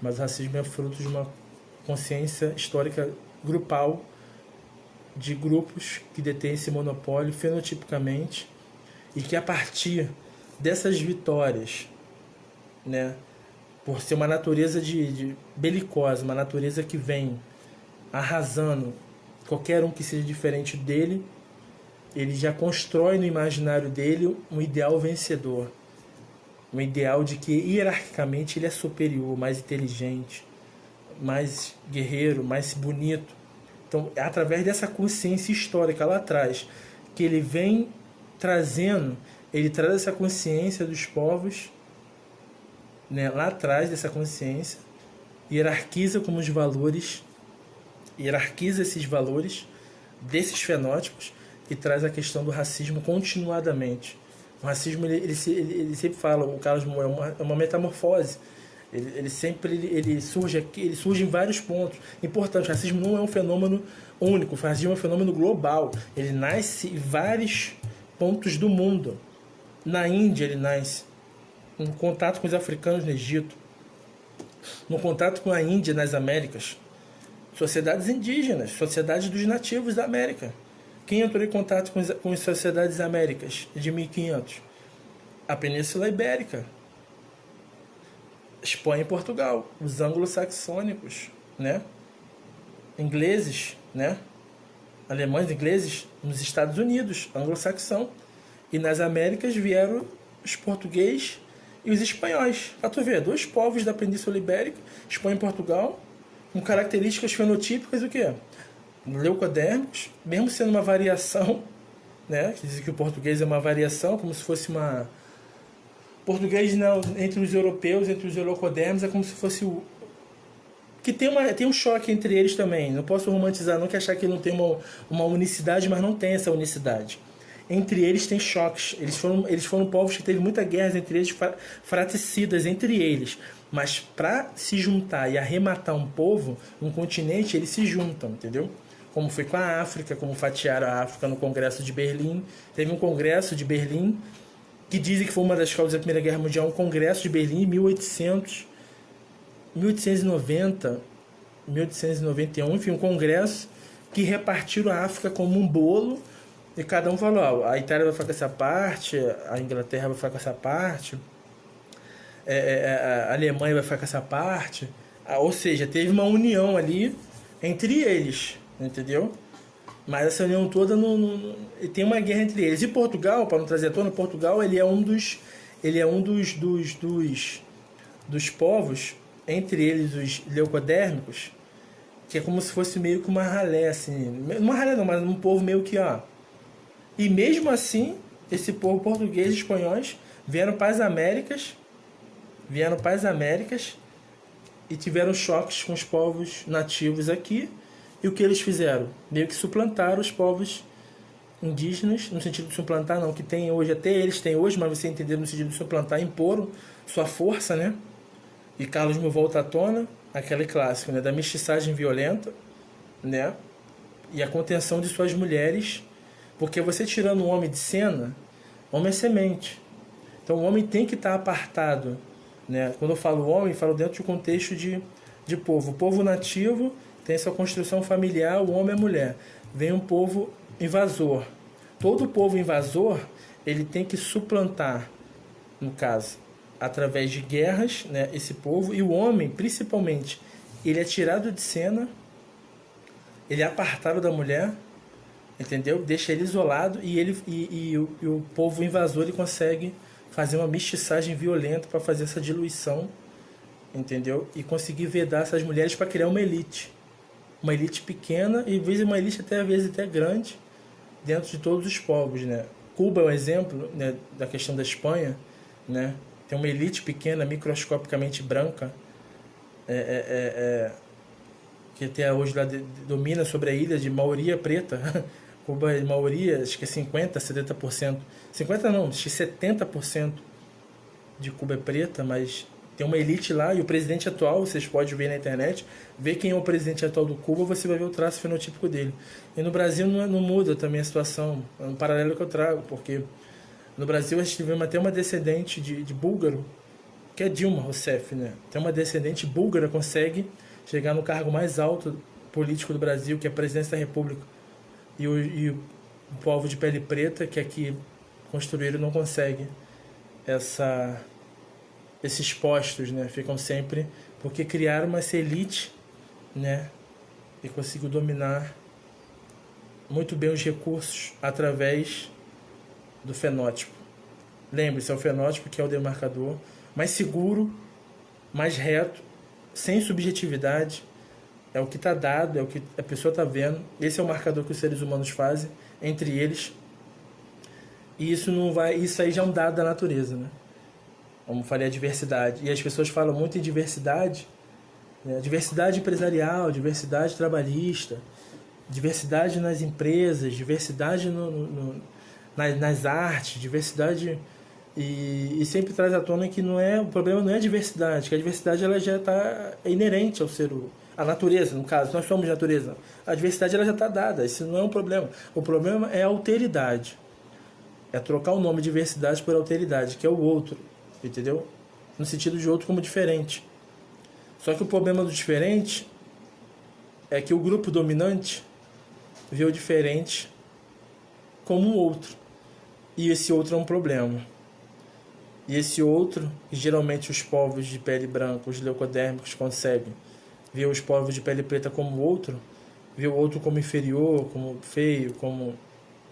mas o racismo é fruto de uma consciência histórica grupal de grupos que detêm esse monopólio fenotipicamente e que a partir dessas vitórias, né, por ser uma natureza de, de belicosa, uma natureza que vem arrasando qualquer um que seja diferente dele, ele já constrói no imaginário dele um ideal vencedor. Um ideal de que hierarquicamente ele é superior, mais inteligente, mais guerreiro, mais bonito. Então, é através dessa consciência histórica lá atrás, que ele vem trazendo, ele traz essa consciência dos povos, né, lá atrás dessa consciência, hierarquiza como os valores, hierarquiza esses valores desses fenótipos e traz a questão do racismo continuadamente. O racismo, ele, ele, ele, ele sempre fala, o Carlos Moura, é uma, é uma metamorfose. Ele, ele sempre ele, surge aqui, ele surge em vários pontos. Importante, o racismo não é um fenômeno único, o racismo é um fenômeno global. Ele nasce em vários pontos do mundo. Na Índia ele nasce, no contato com os africanos no Egito, no contato com a Índia nas Américas, sociedades indígenas, sociedades dos nativos da América. Quem entrou em contato com, as, com as sociedades américas de 1500? A Península Ibérica, Espanha e Portugal, os anglo-saxônicos, né? Ingleses, né? Alemães, ingleses nos Estados Unidos, anglo-saxão. E nas Américas vieram os portugueses e os espanhóis. Pra tu ver, dois povos da Península Ibérica, Espanha e Portugal, com características fenotípicas do que? Leucodérmicos, mesmo sendo uma variação, né? Dizem que o português é uma variação, como se fosse uma. Português não, entre os europeus, entre os leucodérmicos, é como se fosse o. Que tem, uma, tem um choque entre eles também. Não posso romantizar, não que achar que não tem uma, uma unicidade, mas não tem essa unicidade. Entre eles tem choques. Eles foram, eles foram povos que teve muita guerra entre eles, fraticidas entre eles. Mas para se juntar e arrematar um povo, um continente, eles se juntam, entendeu? Como foi com a África, como fatiaram a África no Congresso de Berlim. Teve um Congresso de Berlim que dizem que foi uma das causas da Primeira Guerra Mundial, um Congresso de Berlim em 1800, 1890, 1891, enfim, um congresso que repartiram a África como um bolo e cada um falou, a Itália vai ficar com essa parte, a Inglaterra vai ficar com essa parte, é, é, é a Alemanha vai ficar com essa parte, ah, ou seja, teve uma união ali entre eles entendeu? Mas essa união toda não, não, tem uma guerra entre eles. E Portugal, para não trazer à tona, Portugal ele é um dos ele é um dos dos, dos, dos povos, entre eles os leucodérmicos, que é como se fosse meio que uma ralé assim, uma ralé não, mas um povo meio que ó. E mesmo assim, esse povo português e espanhóis vieram para as Américas, vieram para as Américas e tiveram choques com os povos nativos aqui e o que eles fizeram? Meio que suplantaram os povos indígenas, no sentido de suplantar, não, que tem hoje, até eles têm hoje, mas você entender no sentido de suplantar, imporam sua força, né? E Carlos me volta à tona, aquele clássico, né? Da mestiçagem violenta, né? E a contenção de suas mulheres, porque você tirando um homem de cena, homem é semente. Então o homem tem que estar apartado, né? Quando eu falo homem, falo dentro do contexto de, de povo. O povo nativo tem sua construção familiar, o homem e a mulher. Vem um povo invasor. Todo povo invasor, ele tem que suplantar, no caso, através de guerras, né, esse povo, e o homem, principalmente, ele é tirado de cena, ele é apartado da mulher, entendeu? Deixa ele isolado e ele e, e, o, e o povo invasor ele consegue fazer uma mestiçagem violenta para fazer essa diluição, entendeu? E conseguir vedar essas mulheres para criar uma elite uma elite pequena e vezes uma elite até às vezes até grande dentro de todos os povos, né? Cuba é um exemplo né, da questão da Espanha, né? Tem uma elite pequena, microscopicamente branca, é, é, é, é que até hoje lá de, domina sobre a ilha de maioria preta. Cuba é maioria, acho que é 50%, 70%. 50% não, acho que 70% de Cuba é preta, mas tem uma elite lá e o presidente atual, vocês podem ver na internet, ver quem é o presidente atual do Cuba, você vai ver o traço fenotípico dele. E no Brasil não, não muda também a situação, é um paralelo que eu trago, porque no Brasil a gente tivemos até uma descendente de, de búlgaro, que é Dilma Rousseff, né? Tem uma descendente búlgara consegue chegar no cargo mais alto político do Brasil, que é a presidência da República. E o, e o povo de pele preta, que aqui construíram, não consegue essa esses postos, né? Ficam sempre porque criaram uma elite, né? E conseguiu dominar muito bem os recursos através do fenótipo. Lembre-se, é o fenótipo que é o demarcador mais seguro, mais reto, sem subjetividade. É o que está dado, é o que a pessoa está vendo. Esse é o marcador que os seres humanos fazem entre eles. E isso não vai, isso aí já é um dado da natureza, né? Como falei, a diversidade. E as pessoas falam muito em diversidade, né? diversidade empresarial, diversidade trabalhista, diversidade nas empresas, diversidade no, no, nas, nas artes, diversidade e, e, sempre traz à tona que não é o problema não é a diversidade, que a diversidade ela já está inerente ao ser a natureza, no caso, nós somos natureza. A diversidade ela já está dada, isso não é um problema. O problema é a alteridade. É trocar o nome diversidade por alteridade, que é o outro, entendeu? No sentido de outro como diferente. Só que o problema do diferente é que o grupo dominante vê o diferente como um outro. E esse outro é um problema. E esse outro, geralmente os povos de pele branca, os leucodérmicos, conseguem ver os povos de pele preta como outro, ver o outro como inferior, como feio, como.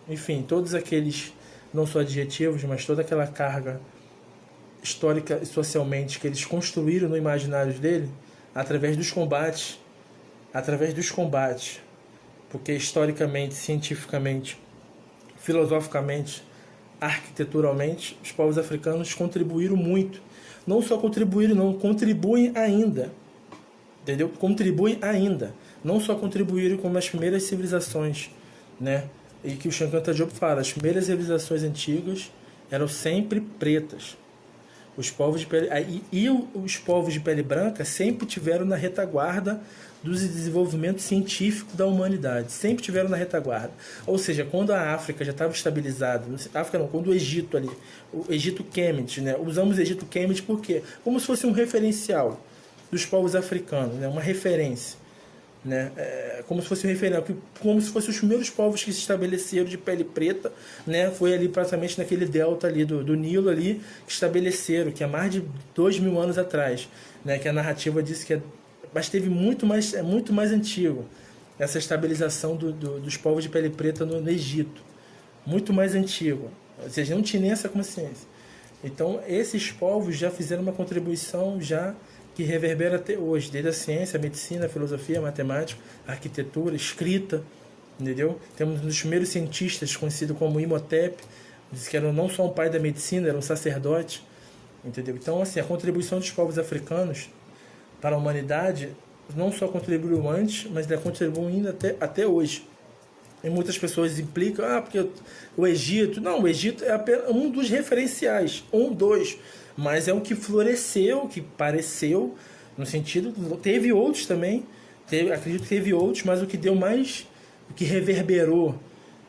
Enfim, todos aqueles, não só adjetivos, mas toda aquela carga histórica e socialmente que eles construíram no imaginário dele através dos combates através dos combates porque historicamente cientificamente filosoficamente arquiteturalmente, os povos africanos contribuíram muito. Não só contribuíram, não, contribuem ainda. Entendeu? Contribuem ainda. Não só contribuíram como as primeiras civilizações, né? E que o Shankanta Diop fala, as primeiras civilizações antigas eram sempre pretas. Os povos de pele e, e os povos de pele branca sempre tiveram na retaguarda do desenvolvimento científico da humanidade. Sempre tiveram na retaguarda. Ou seja, quando a África já estava estabilizada, África não, quando o Egito ali, o Egito Kemet, né? Usamos Egito Kemet por quê? Como se fosse um referencial dos povos africanos, né? Uma referência. Né? É, como se fosse um como se fossem os primeiros povos que se estabeleceram de pele preta, né? Foi ali praticamente naquele delta ali do, do Nilo ali que estabeleceram, que é mais de dois mil anos atrás, né? Que a narrativa diz que é mas teve muito mais, é muito mais antigo essa estabilização do, do, dos povos de pele preta no, no, Egito. Muito mais antigo. Ou seja, não tinha nem essa consciência. Então, esses povos já fizeram uma contribuição já que reverbera até hoje, desde a ciência, a medicina, a filosofia, a matemática, a arquitetura, a escrita, entendeu? Temos um dos primeiros cientistas conhecido como Imhotep, que era não só um pai da medicina, era um sacerdote, entendeu? Então, assim, a contribuição dos povos africanos para a humanidade não só contribuiu antes, mas ainda contribuindo até, até hoje. E muitas pessoas implicam, ah, porque o Egito. Não, o Egito é apenas um dos referenciais, um, dois. Mas é o que floresceu, que pareceu, no sentido. Teve outros também, teve, acredito que teve outros, mas o que deu mais. O que reverberou,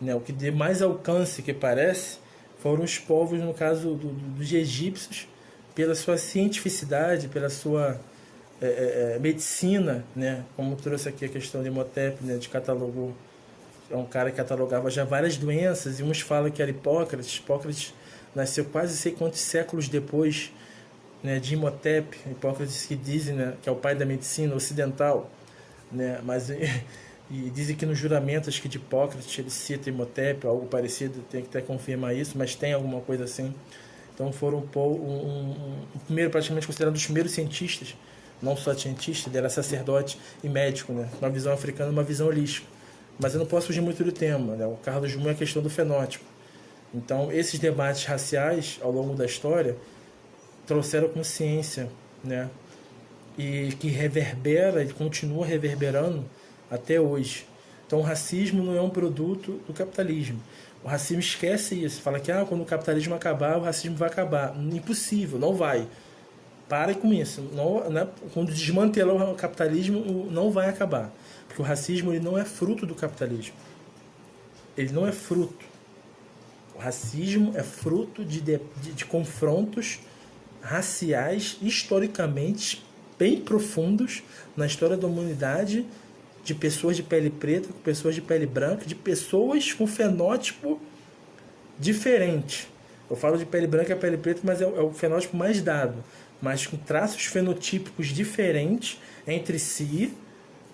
né, o que deu mais alcance, que parece, foram os povos, no caso do, do, dos egípcios, pela sua cientificidade, pela sua é, é, é, medicina, né? Como trouxe aqui a questão de Imhotep, né? De catalogou é um cara que catalogava já várias doenças e uns falam que era Hipócrates. Hipócrates nasceu quase sei quantos séculos depois né, de Imhotep. Hipócrates que dizem né, que é o pai da medicina ocidental, né? Mas e dizem que no juramento acho que de Hipócrates ele cita Imhotep, algo parecido. Tem que até confirmar isso, mas tem alguma coisa assim. Então foram um, um, um primeiro praticamente considerado um dos primeiros cientistas não só cientista, ele era sacerdote e médico, né? Uma visão africana, uma visão holística. Mas eu não posso fugir muito do tema, né? O Carlos Jung é a questão do fenótipo. Então, esses debates raciais ao longo da história trouxeram consciência, né? E que reverbera e continua reverberando até hoje. Então, o racismo não é um produto do capitalismo. O racismo esquece isso, fala que ah, quando o capitalismo acabar, o racismo vai acabar. Impossível, não vai. Pare com isso. Não, né? Quando desmantelar o capitalismo, não vai acabar. Porque o racismo ele não é fruto do capitalismo. Ele não é fruto. O racismo é fruto de, de, de confrontos raciais historicamente bem profundos na história da humanidade de pessoas de pele preta com pessoas de pele branca, de pessoas com fenótipo diferente. Eu falo de pele branca e pele preta, mas é, é o fenótipo mais dado mas com traços fenotípicos diferentes entre si,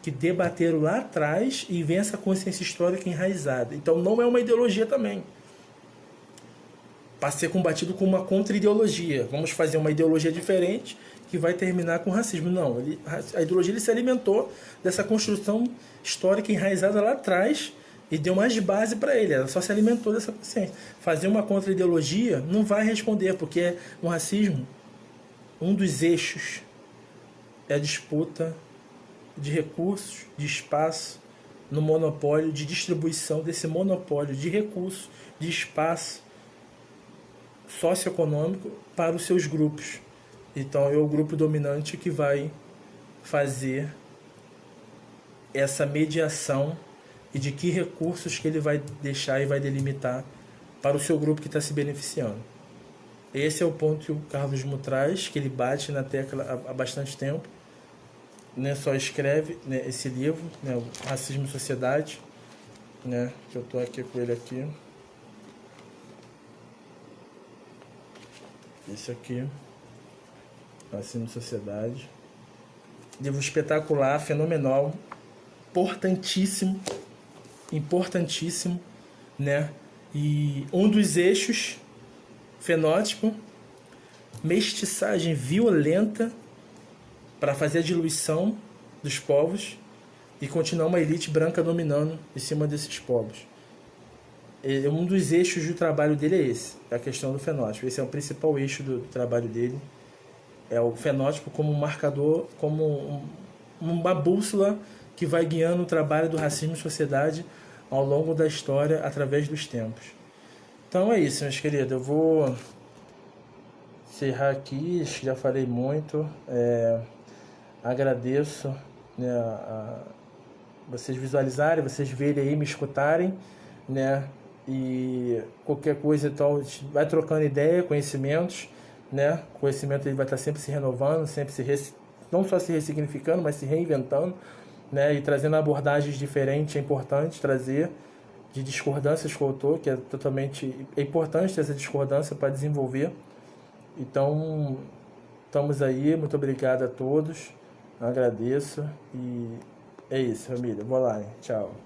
que debateram lá atrás e vem essa consciência histórica enraizada. Então não é uma ideologia também. Para ser combatido com uma contra-ideologia. Vamos fazer uma ideologia diferente que vai terminar com racismo. Não, ele, a ideologia ele se alimentou dessa construção histórica enraizada lá atrás e deu mais base para ele. Ela só se alimentou dessa consciência. Fazer uma contra-ideologia não vai responder, porque o racismo, um dos eixos é a disputa de recursos, de espaço, no monopólio de distribuição desse monopólio de recursos, de espaço socioeconômico para os seus grupos. Então é o grupo dominante que vai fazer essa mediação e de que recursos que ele vai deixar e vai delimitar para o seu grupo que está se beneficiando. Esse é o ponto que o Carlos Mu traz, que ele bate na tecla há bastante tempo né, só escreve né, esse livro, né, Racismo e Sociedade, né, que eu estou aqui com ele aqui. Esse aqui, e Sociedade. Livro espetacular, fenomenal, importantíssimo, importantíssimo, né? E um dos eixos, fenótipo, mestiçagem violenta para fazer a diluição dos povos e continuar uma elite branca dominando em cima desses povos. E um dos eixos do trabalho dele é esse, a questão do fenótipo. Esse é o principal eixo do trabalho dele. É o fenótipo como um marcador, como um, uma bússola que vai guiando o trabalho do racismo em sociedade ao longo da história, através dos tempos. Então é isso, meus queridos. Eu vou encerrar aqui, já falei muito. É agradeço né, a vocês visualizarem, vocês verem aí, me escutarem, né? E qualquer coisa então vai trocando ideia, conhecimentos, né? O conhecimento ele vai estar sempre se renovando, sempre se res... não só se ressignificando, mas se reinventando, né? E trazendo abordagens diferentes, é importante trazer de discordâncias com o autor, que é totalmente é importante ter essa discordância para desenvolver. Então, estamos aí, muito obrigado a todos. Agradeço e é isso, família. Vou lá, hein? Tchau.